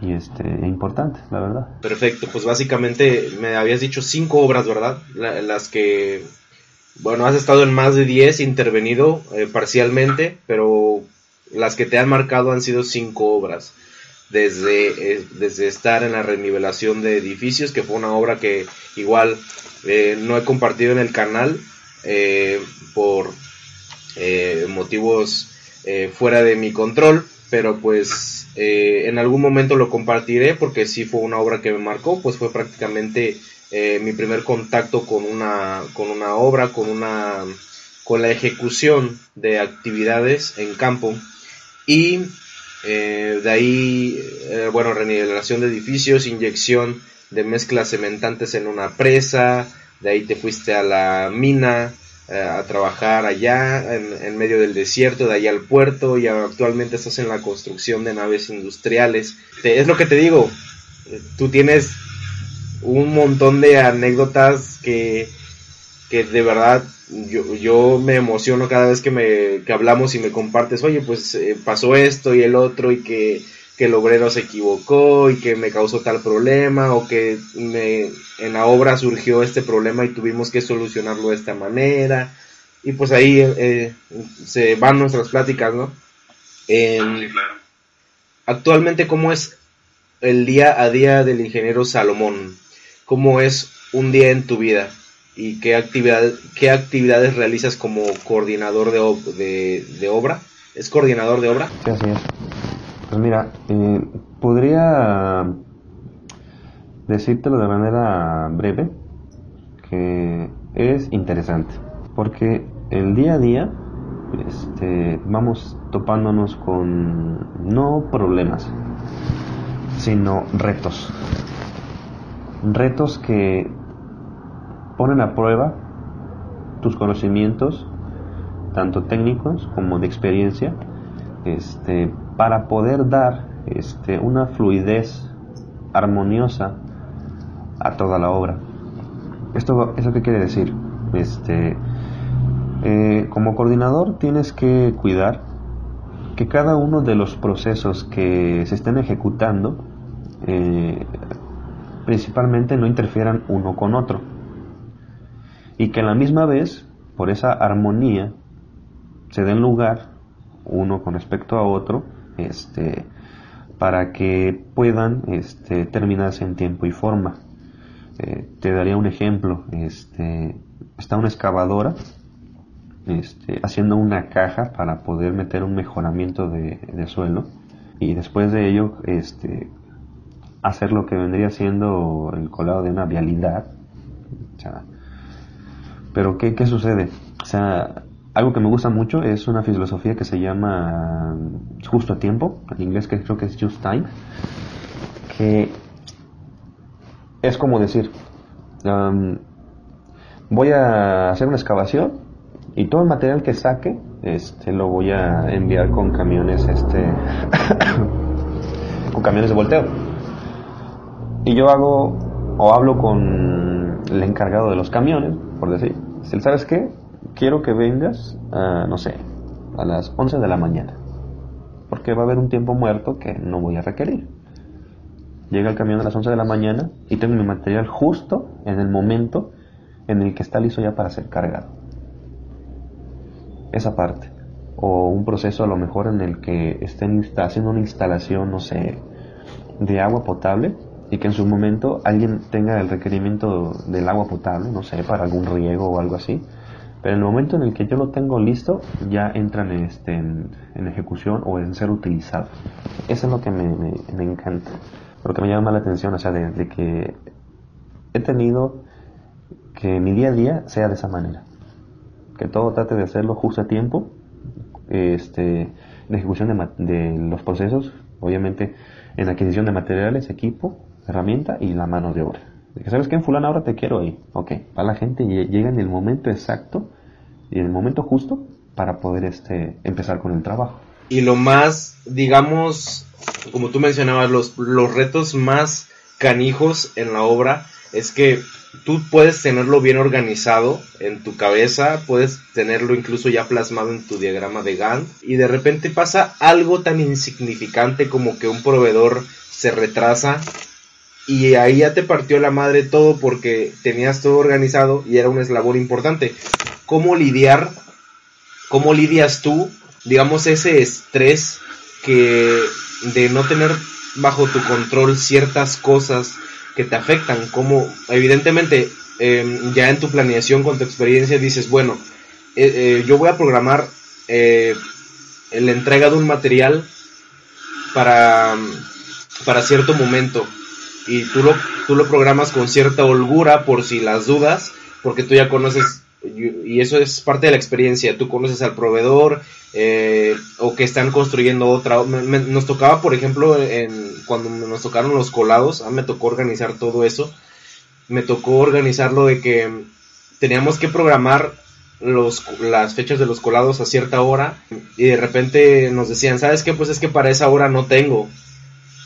[SPEAKER 3] y este e importante, la verdad.
[SPEAKER 1] Perfecto, pues básicamente me habías dicho cinco obras, ¿verdad? las que, bueno, has estado en más de diez, intervenido eh, parcialmente, pero las que te han marcado han sido cinco obras. Desde, eh, desde estar en la renivelación de edificios, que fue una obra que igual eh, no he compartido en el canal, eh, por eh, motivos eh, fuera de mi control, pero pues en algún momento lo compartiré porque si fue una obra que me marcó, pues fue prácticamente mi primer contacto con una, con una obra, con una con la ejecución de actividades en campo. Y de ahí, bueno, renivelación de edificios, inyección de mezclas cementantes en una presa, de ahí te fuiste a la mina eh, a trabajar allá en, medio del desierto, de allá al puerto y actualmente estás en la construcción de naves industriales. es lo que te digo, tú tienes un montón de anécdotas que, que de verdad yo, yo me emociono cada vez que, me, que hablamos y me compartes, oye, pues eh, pasó esto y el otro y que que el obrero se equivocó y que me causó tal problema o que me, en la obra surgió este problema y tuvimos que solucionarlo de esta manera. y pues ahí eh, se van nuestras pláticas, ¿no? Actualmente, ¿cómo es el día a día del ingeniero Salomón? ¿Cómo es un día en tu vida? ¿Y qué, actividad, qué actividades realizas como coordinador de, de, obra? ¿Es coordinador de obra?
[SPEAKER 3] Sí, así es. Pues mira, eh, podría decírtelo de manera breve que es interesante porque el día a día este, vamos topándonos con no problemas sino retos. Retos que ponen a prueba tus conocimientos tanto técnicos como de experiencia este, para poder dar este, una fluidez armoniosa a toda la obra. ¿Esto, ¿Eso qué quiere decir? Este, eh, como coordinador tienes que cuidar que cada uno de los procesos que se estén ejecutando eh, principalmente no interfieran uno con otro y que a la misma vez por esa armonía se den lugar uno con respecto a otro este para que puedan este, terminarse en tiempo y forma. Eh, te daría un ejemplo. Este, está una excavadora este, haciendo una caja para poder meter un mejoramiento de, suelo y después de ello este, hacer lo que vendría siendo el colado de una vialidad. pero ¿qué, ¿qué sucede? O sea, algo que me gusta mucho es una filosofía que se llama justo a tiempo, en inglés que creo que es just time, que es como decir, voy a hacer una excavación y todo el material que saque este lo voy a enviar con camiones este con camiones de volteo. Y yo hago o hablo con el encargado de los camiones por decir sabes qué quiero que vengas, no sé, a las 11 de la mañana, porque va a haber un tiempo muerto que no voy a requerir. Llega el camión a las 11 de la mañana y tengo mi material justo en el momento en el que está listo ya para ser cargado. Esa parte. O un proceso a lo mejor en el que estén haciendo una instalación, no sé, de agua potable y que en su momento alguien tenga el requerimiento del agua potable, no sé, para algún riego o algo así pero en el momento en el que yo lo tengo listo, ya entran este, en, ejecución o en ser utilizado. Eso es lo que me, me, encanta, lo que me llama la atención, o sea, de, que he tenido que mi día a día sea de esa manera. Que todo trate de hacerlo justo a tiempo, este, en ejecución de, de los procesos, obviamente en adquisición de materiales, equipo, herramienta y la mano de obra. ¿Sabes qué? En fulano ahora te quiero ahí. Ok, para la gente llega en el momento exacto en el momento justo para poder este, empezar con el trabajo.
[SPEAKER 1] Y lo más, digamos, como tú mencionabas, los, los retos más canijos en la obra es que tú puedes tenerlo bien organizado en tu cabeza, puedes tenerlo incluso ya plasmado en tu diagrama de Gantt y de repente pasa algo tan insignificante como que un proveedor se retrasa y ahí ya te partió la madre todo porque tenías todo organizado y era un eslabón importante. ¿Cómo lidiar? ¿Cómo lidias tú, digamos, ese estrés que de no tener bajo tu control ciertas cosas que te afectan? Como evidentemente em, ya en tu planeación con tu experiencia dices, bueno, eh, eh, yo voy a programar eh, la entrega de un material para, para cierto momento y tú lo, tú lo programas con cierta holgura por si las dudas, porque tú ya conoces, y eso es parte de la experiencia, tú conoces al proveedor eh, o que están construyendo otra. nos tocaba, por ejemplo, en, cuando nos tocaron los colados, a mí me tocó organizar todo eso, me tocó organizarlo de que teníamos que programar los, las fechas de los colados a cierta hora y de repente nos decían, ¿sabes qué? Pues es que para esa hora no tengo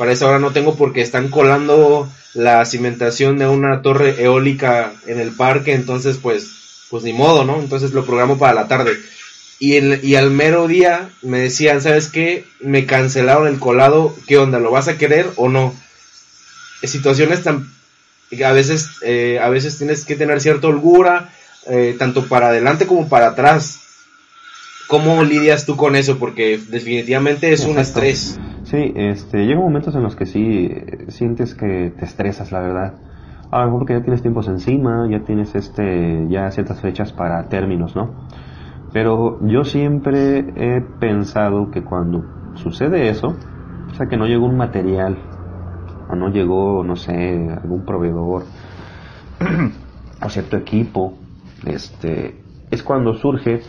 [SPEAKER 1] para esa hora no tengo porque están colando la cimentación de una torre eólica en el parque, entonces pues, pues ni modo, ¿no? Entonces lo programo para la tarde. Y, y al mero día me decían, ¿sabes qué? Me cancelaron el colado, ¿qué onda? ¿Lo vas a querer o no? Situaciones tan... A veces, eh, a veces tienes que tener cierta holgura, eh, tanto para adelante como para atrás. ¿Cómo lidias tú con eso? Porque definitivamente es un estrés.
[SPEAKER 3] Sí, este, llega momentos en los que sí sientes que te estresas, la verdad. A lo mejor porque ya tienes tiempos encima, ya tienes este, ya ciertas fechas para términos, ¿no? Pero yo siempre he pensado que cuando sucede eso, o sea, que no llegó un material, o no llegó, no sé, algún proveedor, o cierto equipo, este, es cuando surge,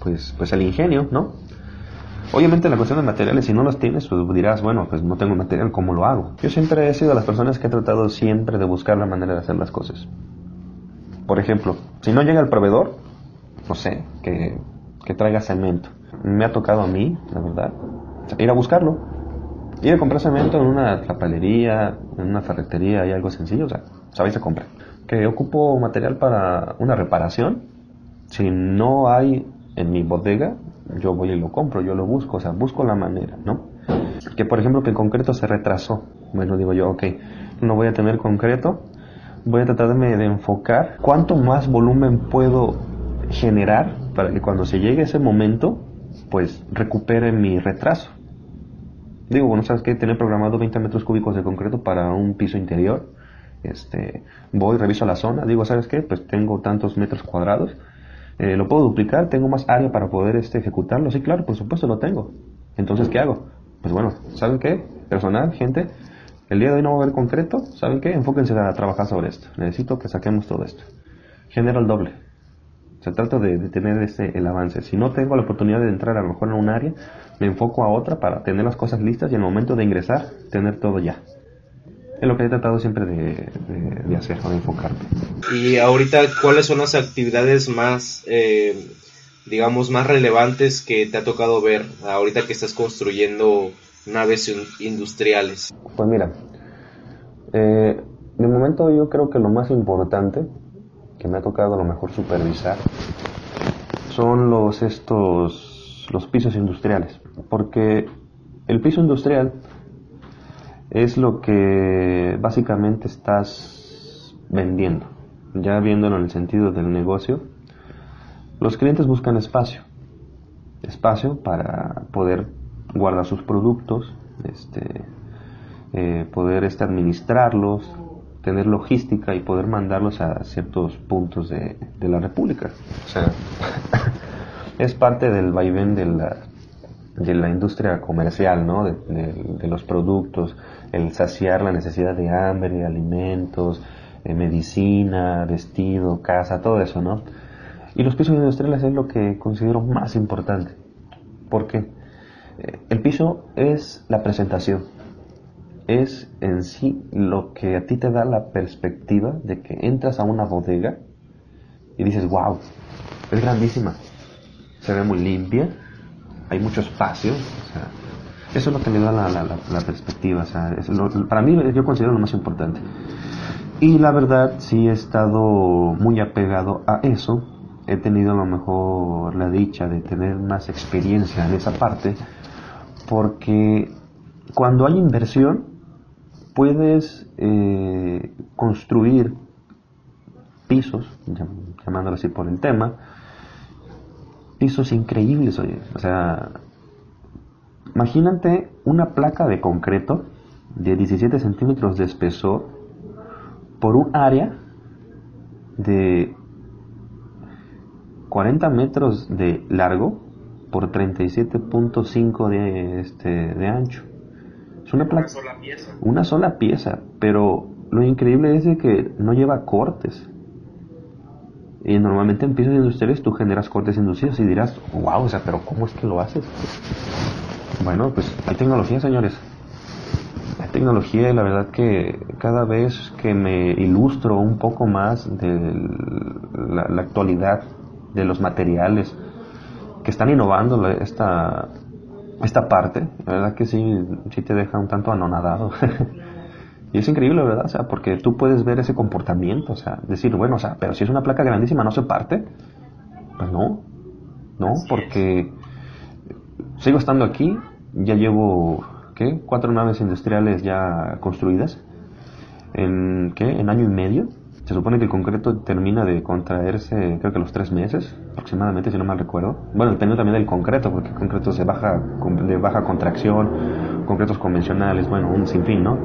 [SPEAKER 3] pues, pues el ingenio, ¿no? Obviamente la cuestión de materiales, si no los tienes, pues dirás, bueno, pues no tengo material, ¿cómo lo hago? Yo siempre he sido de las personas que he tratado siempre de buscar la manera de hacer las cosas. Por ejemplo, si no llega el proveedor, no sé, que, que traiga cemento. Me ha tocado a mí, la verdad, ir a buscarlo. Ir a comprar cemento en una tapalería, en una ferretería y algo sencillo, o sea, sabéis se compra. Que ocupo material para una reparación, si no hay en mi bodega, yo voy y lo compro, yo lo busco, o sea, busco la manera, ¿no? Que por ejemplo que el concreto se retrasó. Bueno, digo yo, ok, no voy a tener concreto, voy a tratarme de enfocar cuánto más volumen puedo generar para que cuando se llegue ese momento, pues recupere mi retraso. Digo, bueno, ¿sabes qué? Tener programado 20 metros cúbicos de concreto para un piso interior. Este, voy, reviso la zona, digo, ¿sabes qué? Pues tengo tantos metros cuadrados eh, ¿Lo puedo duplicar? ¿Tengo más área para poder este, ejecutarlo? Sí, claro, por supuesto lo tengo. Entonces, ¿qué hago? Pues bueno, ¿saben qué? Personal, gente, el día de hoy no va a haber concreto, ¿saben qué? Enfóquense a trabajar sobre esto. Necesito que saquemos todo esto. Genera el doble. Se trata de, de tener ese, el avance. Si no tengo la oportunidad de entrar a lo mejor en un área, me enfoco a otra para tener las cosas listas y en el momento de ingresar, tener todo ya. Es lo que he tratado siempre de, de, hacer, de enfocarme.
[SPEAKER 1] Y ahorita, ¿cuáles son las actividades más, eh, digamos, más relevantes que te ha tocado ver ahorita que estás construyendo naves industriales?
[SPEAKER 3] Pues mira, eh, de momento yo creo que lo más importante que me ha tocado a lo mejor supervisar son los estos los pisos industriales, porque el piso industrial es lo que básicamente estás vendiendo. Ya viéndolo en el sentido del negocio, los clientes buscan espacio. Espacio para poder guardar sus productos, este, eh, poder este, administrarlos, tener logística y poder mandarlos a ciertos puntos de, la República. O sea, es parte del vaivén de la, de la industria comercial, ¿no? de los productos, el saciar la necesidad de hambre, alimentos, eh, medicina, vestido, casa, todo eso, ¿no? Y los pisos industriales es lo que considero más importante. porque eh, el piso es la presentación. Es en sí lo que a ti te da la perspectiva de que entras a una bodega y dices, wow, es grandísima. Se ve muy limpia, hay mucho espacio, o sea, eso es lo que le da la, perspectiva. para mí yo considero lo más importante. Y la verdad sí he estado muy apegado a eso. He tenido a lo mejor la dicha de tener más experiencia en esa parte. Porque cuando hay inversión puedes eh, construir pisos, llamándolo así por el tema, pisos increíbles, oye. O sea, Imagínate una placa de concreto de 17 centímetros de espesor por un área de 40 metros de largo por 37.5 de, este, de ancho. Es una, placa, una sola pieza. Una sola pieza, pero lo increíble es que no lleva cortes. Y normalmente en piezas industriales tú generas cortes inducidos y dirás, wow, o sea, pero ¿cómo es que lo haces? Bueno, pues hay tecnología, señores. Hay tecnología y la verdad que cada vez que me ilustro un poco más de la, actualidad de los materiales que están innovando esta, esta parte, la verdad que sí, sí te deja un tanto anonadado. y es increíble, ¿verdad? O sea, porque tú puedes ver ese comportamiento, o sea, decir, bueno, o sea, pero si es una placa grandísima, ¿no se parte? Pues no, no, porque sigo estando aquí, ya llevo, ¿qué? Cuatro naves industriales ya construidas. ¿En qué? ¿En año y medio? Se supone que el concreto termina de contraerse, creo que los tres meses, aproximadamente, si no mal recuerdo. Bueno, dependiendo también del concreto, porque el concreto se baja, de baja contracción, concretos convencionales, bueno, un sinfín, ¿no?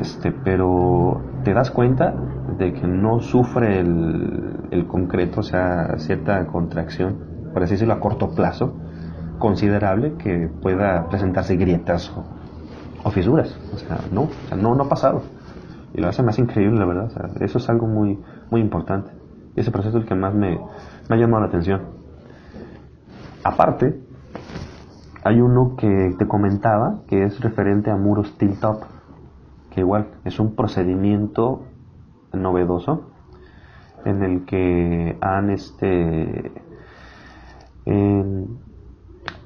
[SPEAKER 3] Este, pero te das cuenta de que no sufre el, el concreto, o sea, cierta contracción, por así decirlo, a corto plazo, considerable, que pueda presentarse grietas o, fisuras. O sea, no, o sea, no, no ha pasado y lo hace más increíble, la verdad. eso es algo muy, muy importante. Y ese proceso es el que más me, me ha llamado la atención. Aparte, hay uno que te comentaba que es referente a muros tilt-up, que igual es un procedimiento novedoso en el que han este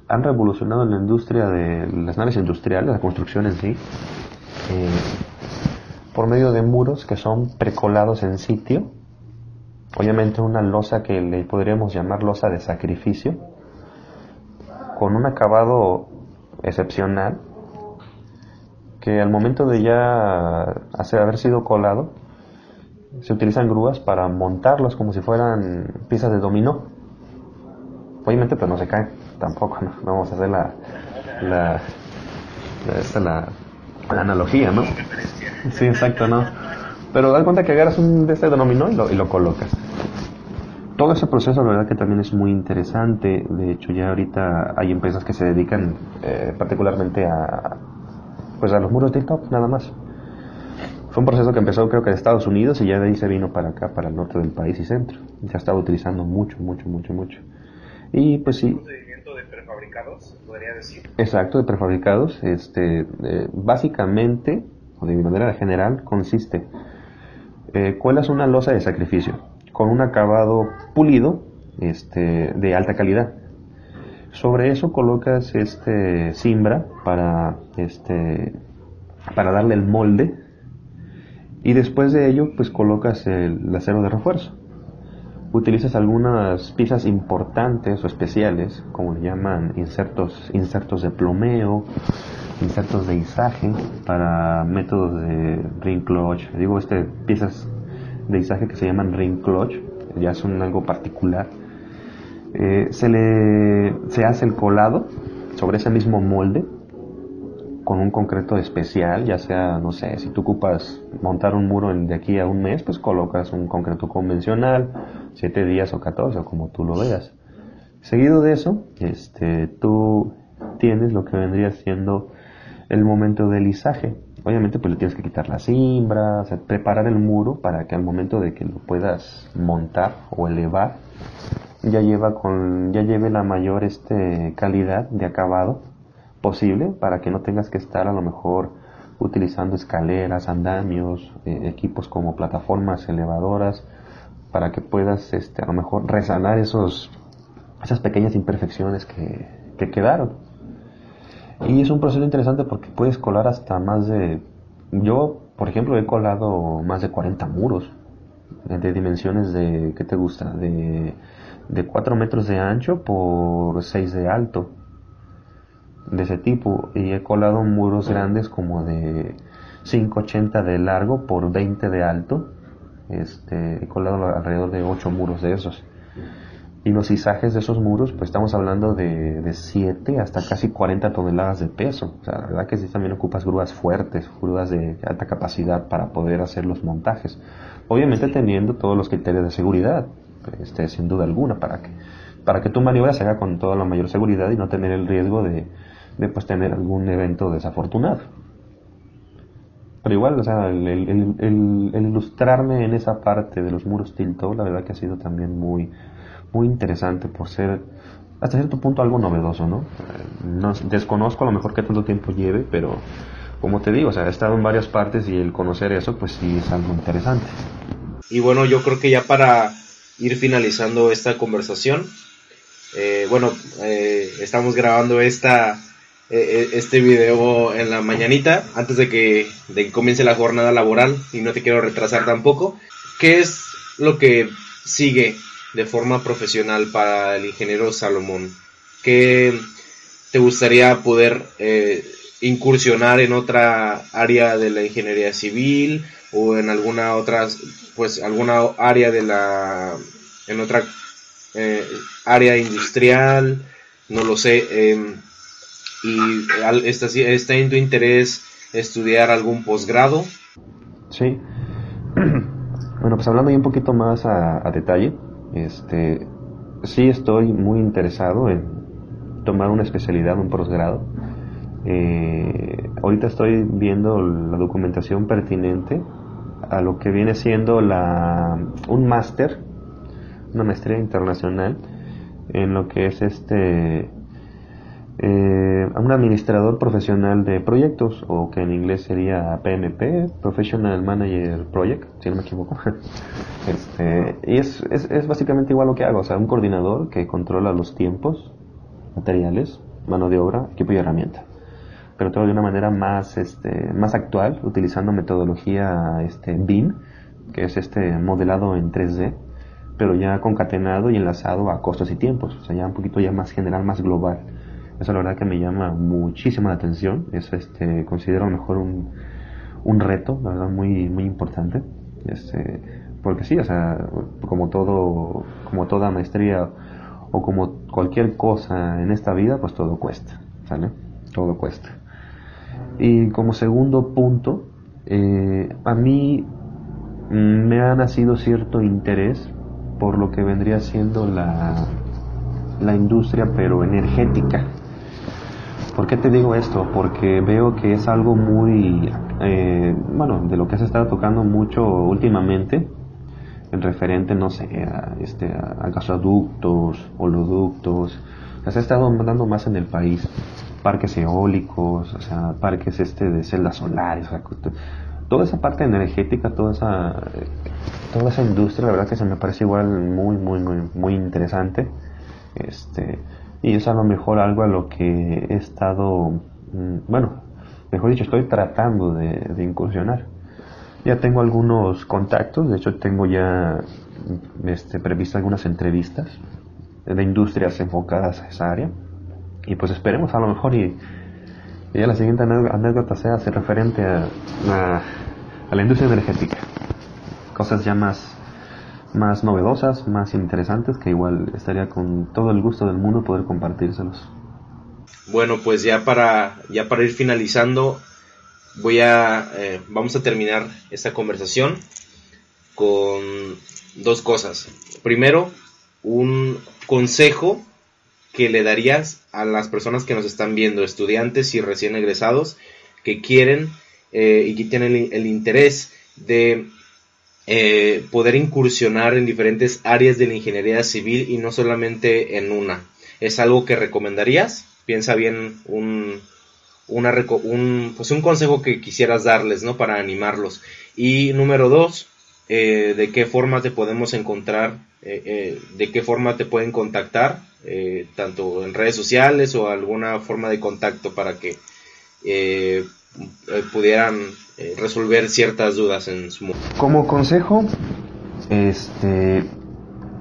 [SPEAKER 3] han revolucionado la industria de las naves industriales, la construcción en sí. Eh, por medio de muros que son precolados en sitio. Obviamente una losa que le podríamos llamar losa de sacrificio, con un acabado excepcional, que al momento de ya haber sido colado, se utilizan grúas para montarlos como si fueran piezas de dominó. Obviamente pues no se caen, tampoco, ¿no? vamos a hacer la, la, la, la analogía, ¿no? Sí, exacto, ¿no? Pero das cuenta que agarras un de este dominó y lo, y lo colocas. Todo ese proceso, la verdad que también es muy interesante. De hecho, ya ahorita hay empresas que se dedican eh, particularmente a, pues a los muros de top, nada más. Fue un proceso que empezó creo que en Estados Unidos y ya de ahí se vino para acá, para el norte del país y centro. Se ha estado utilizando mucho, mucho, mucho, mucho. Y pues sí.
[SPEAKER 1] procedimiento de prefabricados, podría decir?
[SPEAKER 3] Exacto, de prefabricados. Este, eh, básicamente de manera general, consiste, eh, cuelas una losa de sacrificio con un acabado pulido este, de alta calidad. Sobre eso colocas este cimbra para, este, para darle el molde y después de ello pues colocas el acero de refuerzo. Utilizas algunas piezas importantes o especiales, como le llaman insertos, insertos de plomeo, insertos de izaje para métodos de ring clutch. Digo, este, piezas de izaje que se llaman ring clutch, ya son algo particular. Eh, se le se hace el colado sobre ese mismo molde con un concreto especial, ya sea, no sé, si tú ocupas montar un muro de aquí a un mes, pues colocas un concreto convencional, 7 días o 14, o como tú lo veas. Seguido de eso, este, tú tienes lo que vendría siendo el momento del lisaje. Obviamente pues le tienes que quitar la cimbra, o sea, preparar el muro para que al momento de que lo puedas montar o elevar ya lleva con ya lleve la mayor este calidad de acabado posible para que no tengas que estar a lo mejor utilizando escaleras, andamios, eh, equipos como plataformas elevadoras para que puedas este a lo mejor resanar esos esas pequeñas imperfecciones que, que quedaron. Y es un proceso interesante porque puedes colar hasta más de... Yo, por ejemplo, he colado más de 40 muros de dimensiones de... ¿Qué te gusta? De, de 4 metros de ancho por 6 de alto. De ese tipo. Y he colado muros grandes como de 5,80 de largo por 20 de alto. Este, he colado alrededor de 8 muros de esos. Y los izajes de esos muros, pues estamos hablando de, de 7 hasta casi 40 toneladas de peso. O sea, la verdad que sí también ocupas grúas fuertes, grúas de alta capacidad para poder hacer los montajes. Obviamente teniendo todos los criterios de seguridad, este, sin duda alguna, para que, para que tu maniobra se haga con toda la mayor seguridad y no tener el riesgo de, de pues, tener algún evento desafortunado. Pero igual, o sea, el, el, el, ilustrarme en esa parte de los muros tilto, la verdad que ha sido también muy, muy interesante por ser hasta cierto punto algo novedoso, ¿no? no desconozco a lo mejor qué tanto tiempo lleve, pero como te digo, o sea, he estado en varias partes y el conocer eso, pues sí es algo interesante.
[SPEAKER 1] Y bueno, yo creo que ya para ir finalizando esta conversación, eh, bueno, eh, estamos grabando esta, eh, este video en la mañanita, antes de que, de que comience la jornada laboral, y no te quiero retrasar tampoco. ¿Qué es lo que sigue de forma profesional para el ingeniero Salomón? ¿Qué te gustaría poder eh, incursionar en otra área de la ingeniería civil o en alguna otra, pues alguna área de la, en otra eh, área industrial, no lo sé, em, y está, está en tu interés estudiar algún posgrado.
[SPEAKER 3] Sí. Bueno, pues hablando ya un poquito más a, detalle, este, sí estoy muy interesado en tomar una especialidad, un posgrado. Eh, ahorita estoy viendo la documentación pertinente a lo que viene siendo la, un máster, una maestría internacional en lo que es este eh, un administrador profesional de proyectos o que en inglés sería PMP, Professional Manager Project, si no me equivoco. este, y es, es, es básicamente igual lo que hago, o sea, un coordinador que controla los tiempos, materiales, mano de obra, equipo y herramienta pero todo de una manera más, este, más actual, utilizando metodología este, BIM, que es este modelado en 3D, pero ya concatenado y enlazado a costos y tiempos, o sea, ya un poquito ya más general, más global. Eso la verdad que me llama muchísimo la atención, es este, considero mejor un, un reto, la verdad, muy, muy importante, este, porque sí, o sea, como todo, como toda maestría o como cualquier cosa en esta vida, pues todo cuesta, ¿sale? Todo cuesta. Y como segundo punto, eh, a mí me ha nacido cierto interés por lo que vendría siendo la, la industria, pero energética. ¿Por qué te digo esto? Porque veo que es algo muy, eh, bueno, de lo que se está tocando mucho últimamente, en referente, no sé, a, este, a gasoductos, holoductos, se ha estado dando más en el país parques eólicos, o sea, parques este de celdas solares, toda esa parte energética, toda esa toda esa industria, la verdad que se me parece igual muy muy muy muy interesante. Este, y es a lo mejor algo a lo que he estado mm, bueno, mejor dicho, estoy tratando de, incursionar. Ya tengo algunos contactos, de hecho tengo ya este, previsto algunas entrevistas de industrias enfocadas a esa área y pues esperemos a lo mejor y, ya la siguiente anécdota sea referente a, a, la industria energética. Cosas ya más, más novedosas, más interesantes, que igual estaría con todo el gusto del mundo poder compartírselos.
[SPEAKER 1] Bueno, pues ya para, ya para ir finalizando, voy a, eh, vamos a terminar esta conversación con dos cosas. Primero, un consejo que le darías a las personas que nos están viendo, estudiantes y recién egresados, que quieren eh, y que tienen el, interés de eh, poder incursionar en diferentes áreas de la ingeniería civil y no solamente en una? ¿Es algo que recomendarías? Piensa bien un, pues un consejo que quisieras darles, ¿no? Para animarlos. Y número dos, eh, de qué forma te podemos encontrar, de qué forma te pueden contactar eh, tanto en redes sociales o alguna forma de contacto para que eh, eh, pudieran resolver ciertas dudas en su mundo.
[SPEAKER 3] Como consejo, este,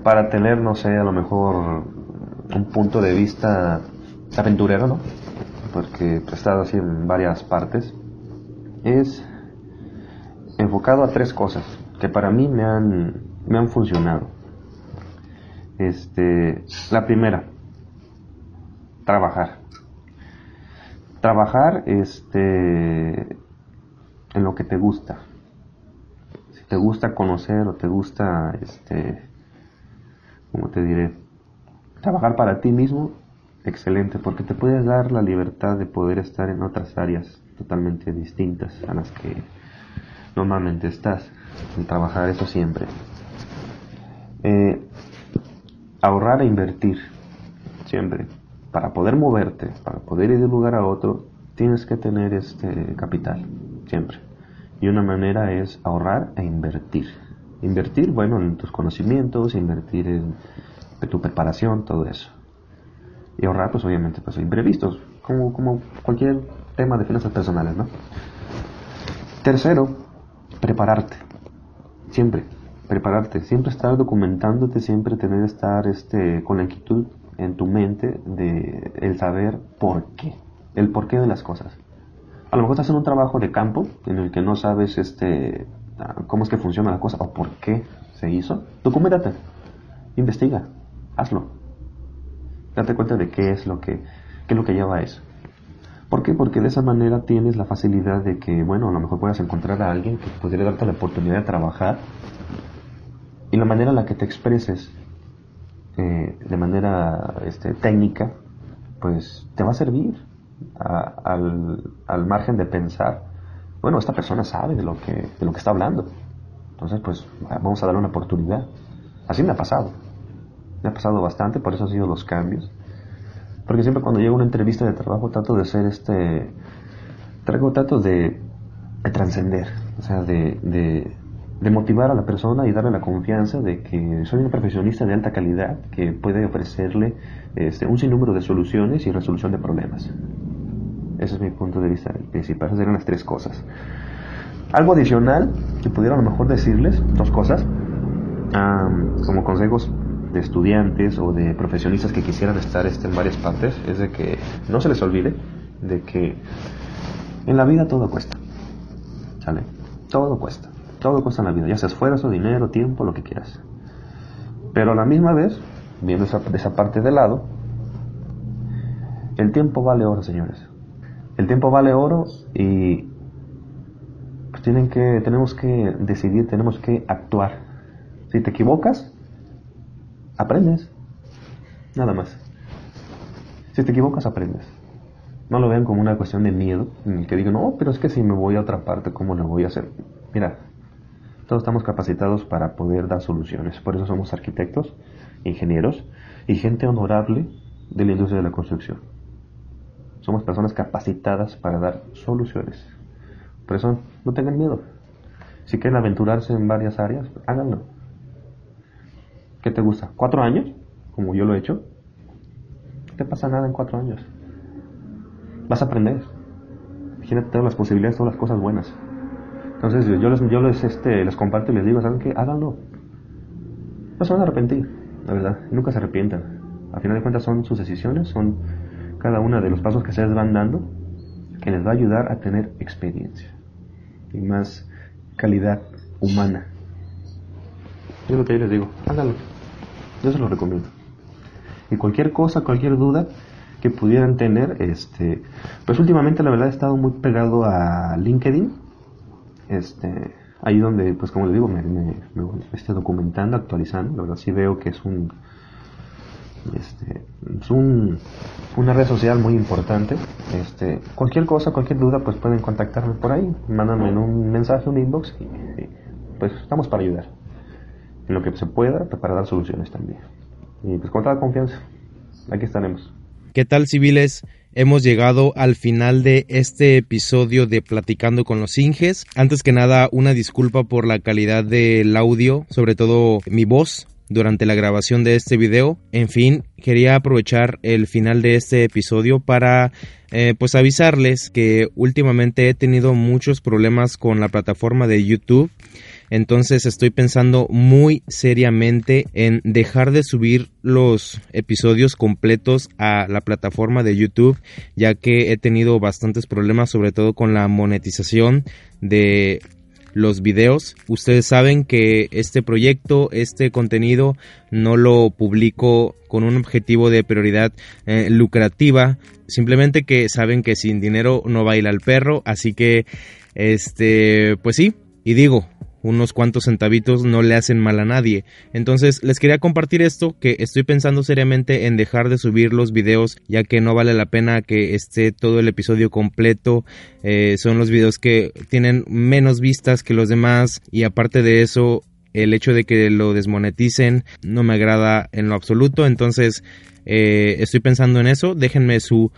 [SPEAKER 3] para tener, no sé, a lo mejor un punto de vista aventurero, ¿no? Porque he estado así en varias partes, es enfocado a tres cosas que para mí me han, me han funcionado. Este, la primera, trabajar. Trabajar este, en lo que te gusta. Si te gusta conocer o te gusta, este, como te diré, trabajar para ti mismo, excelente, porque te puedes dar la libertad de poder estar en otras áreas totalmente distintas a las que normalmente estás. En trabajar eso siempre. Eh, ahorrar e invertir, siempre. Para poder moverte, para poder ir de un lugar a otro, tienes que tener este capital, siempre. Y una manera es ahorrar e invertir. Invertir, bueno, en tus conocimientos, invertir en, tu preparación, todo eso. Y ahorrar, pues obviamente, pues imprevistos, como, como cualquier tema de finanzas personales, ¿no? Tercero, prepararte. Siempre prepararte, siempre estar documentándote, siempre tener estar este con la inquietud en tu mente de el saber por qué, el porqué de las cosas. A lo mejor estás en un trabajo de campo en el que no sabes este, ah, cómo es que funciona la cosa o por qué se hizo. Documentate, investiga, hazlo. Date cuenta de qué es lo que, qué es lo que lleva a eso. ¿Por qué? Porque de esa manera tienes la facilidad de que, bueno, a lo mejor puedas encontrar a alguien que podría darte la oportunidad de trabajar y la manera en la que te expreses eh, de manera este, técnica, pues te va a servir al, al, margen de pensar, bueno, esta persona sabe de lo, que, de lo que está hablando. Entonces, pues vamos a darle una oportunidad. Así me ha pasado. Me ha pasado bastante, por eso han sido los cambios. Porque siempre cuando llego a una entrevista de trabajo trato de ser este... Traigo trato de, de trascender, o sea, de, de, motivar a la persona y darle la confianza de que soy un profesionista de alta calidad que puede ofrecerle este, un sinnúmero de soluciones y resolución de problemas. Ese es mi punto de vista principal. Esas serían las tres cosas. Algo adicional que pudiera a lo mejor decirles, dos cosas, como consejos de estudiantes o de profesionistas que quisieran estar este, en varias partes es de que no se les olvide de que en la vida todo cuesta. ¿Sale? Todo cuesta. Todo cuesta en la vida, ya sea esfuerzo, dinero, tiempo, lo que quieras. Pero a la misma vez, viendo esa, esa parte de lado, el tiempo vale oro, señores. El tiempo vale oro y pues tienen que, tenemos que decidir, tenemos que actuar. Si te equivocas, aprendes. Nada más. Si te equivocas, aprendes. No lo vean como una cuestión de miedo, en el que digan, no, pero es que si me voy a otra parte, ¿cómo lo voy a hacer? Mira, todos estamos capacitados para poder dar soluciones. Por eso somos arquitectos, ingenieros y gente honorable de la industria de la construcción. Somos personas capacitadas para dar soluciones. Por eso no tengan miedo. Si quieren aventurarse en varias áreas, háganlo. ¿Qué te gusta? ¿Cuatro años? Como yo lo he hecho. No te pasa nada en cuatro años. Vas a aprender. Imagínate todas las posibilidades, todas las cosas buenas. Entonces yo les, yo les, este, les comparto y les digo, ¿saben qué? Háganlo. No se van a arrepentir, la verdad. Nunca se arrepientan. A final de cuentas son sus decisiones, son cada uno de los pasos que se les van dando que les va a ayudar a tener experiencia y más calidad humana. Es lo que yo les digo, háganlo. Yo se lo recomiendo. Y cualquier cosa, cualquier duda que pudieran tener, este, pues últimamente la verdad he estado muy pegado a LinkedIn, este, ahí donde, pues como les digo, me, me, estoy documentando, actualizando, la verdad sí veo que es un, este, es un, una red social muy importante. Este, cualquier cosa, cualquier duda, pues pueden contactarme por ahí, mándame un mensaje, un inbox y pues estamos para ayudar en lo que se pueda para dar soluciones también. Y pues con toda confianza, aquí estaremos.
[SPEAKER 1] ¿Qué tal civiles? Hemos llegado al final de este episodio de Platicando con los Inges. Antes que nada, una disculpa por la calidad del audio, sobre todo mi voz durante la grabación de este video. En fin, quería aprovechar el final de este episodio para eh, pues avisarles que últimamente he tenido muchos problemas con la plataforma de YouTube entonces estoy pensando muy seriamente en dejar de subir los episodios completos a la plataforma de YouTube, ya que he tenido bastantes problemas, sobre todo con la monetización de los videos. Ustedes saben que este proyecto, este contenido, no lo publico con un objetivo de prioridad eh, lucrativa. Simplemente que saben que sin dinero no baila el perro. Así que, este, pues sí. Y digo, unos cuantos centavitos no le hacen mal a nadie. Entonces les quería compartir esto que estoy pensando seriamente en dejar de subir los videos ya que no vale la pena que esté todo el episodio completo. Eh, son los videos que tienen menos vistas que los demás y aparte de eso el hecho de que lo desmoneticen no me agrada en lo absoluto. Entonces eh, estoy pensando en eso. Déjenme su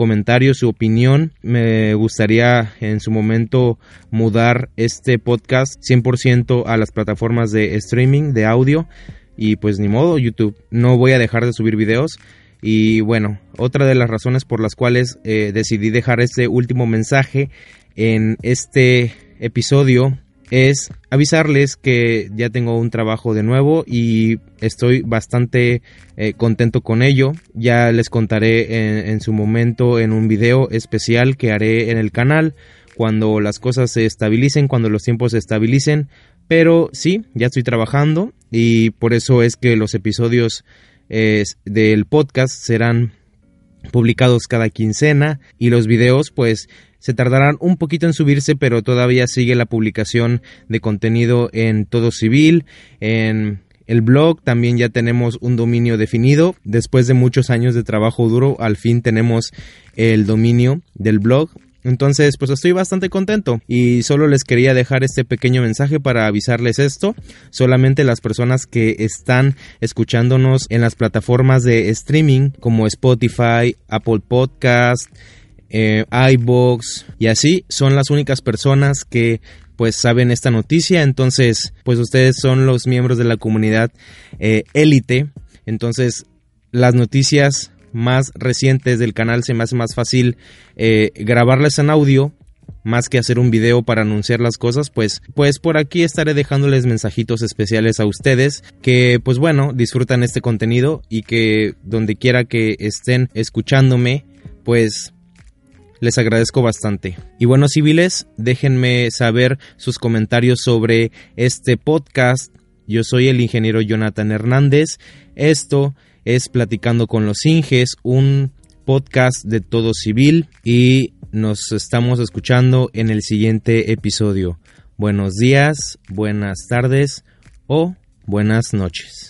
[SPEAKER 1] comentario, su opinión. Me gustaría en su momento mudar este podcast 100% a las plataformas de streaming, de audio. Y pues ni modo, YouTube. No voy a dejar de subir videos. Y bueno, otra de las razones por las cuales eh, decidí dejar este último mensaje en este episodio es avisarles que ya tengo un trabajo de nuevo y estoy bastante eh, contento con ello. Ya les contaré en, su momento en un video especial que haré en el canal cuando las cosas se estabilicen, cuando los tiempos se estabilicen. Pero sí, ya estoy trabajando y por eso es que los episodios eh, del podcast serán publicados cada quincena y los videos pues se tardarán un poquito en subirse pero todavía sigue la publicación de contenido en todo civil en el blog también ya tenemos un dominio definido después de muchos años de trabajo duro al fin tenemos el dominio del blog entonces, pues estoy bastante contento y solo les quería dejar este pequeño mensaje para avisarles esto. Solamente las personas que están escuchándonos en las plataformas de streaming como Spotify, Apple Podcast, eh, iBox y así son las únicas personas que pues saben esta noticia. Entonces, pues ustedes son los miembros de la comunidad eh, élite. entonces, las noticias más recientes del canal se me hace más fácil eh, grabarles en audio más que hacer un video para anunciar las cosas, pues, pues por aquí estaré dejándoles mensajitos especiales a ustedes que, pues bueno, disfrutan este contenido y que donde quiera que estén escuchándome, pues les agradezco bastante. Y bueno, civiles, déjenme saber sus comentarios sobre este podcast. Yo soy el ingeniero Jonathan Hernández. Esto es Platicando con los Inges, un podcast de todo civil y nos estamos escuchando en el siguiente episodio. Buenos días, buenas tardes o buenas noches.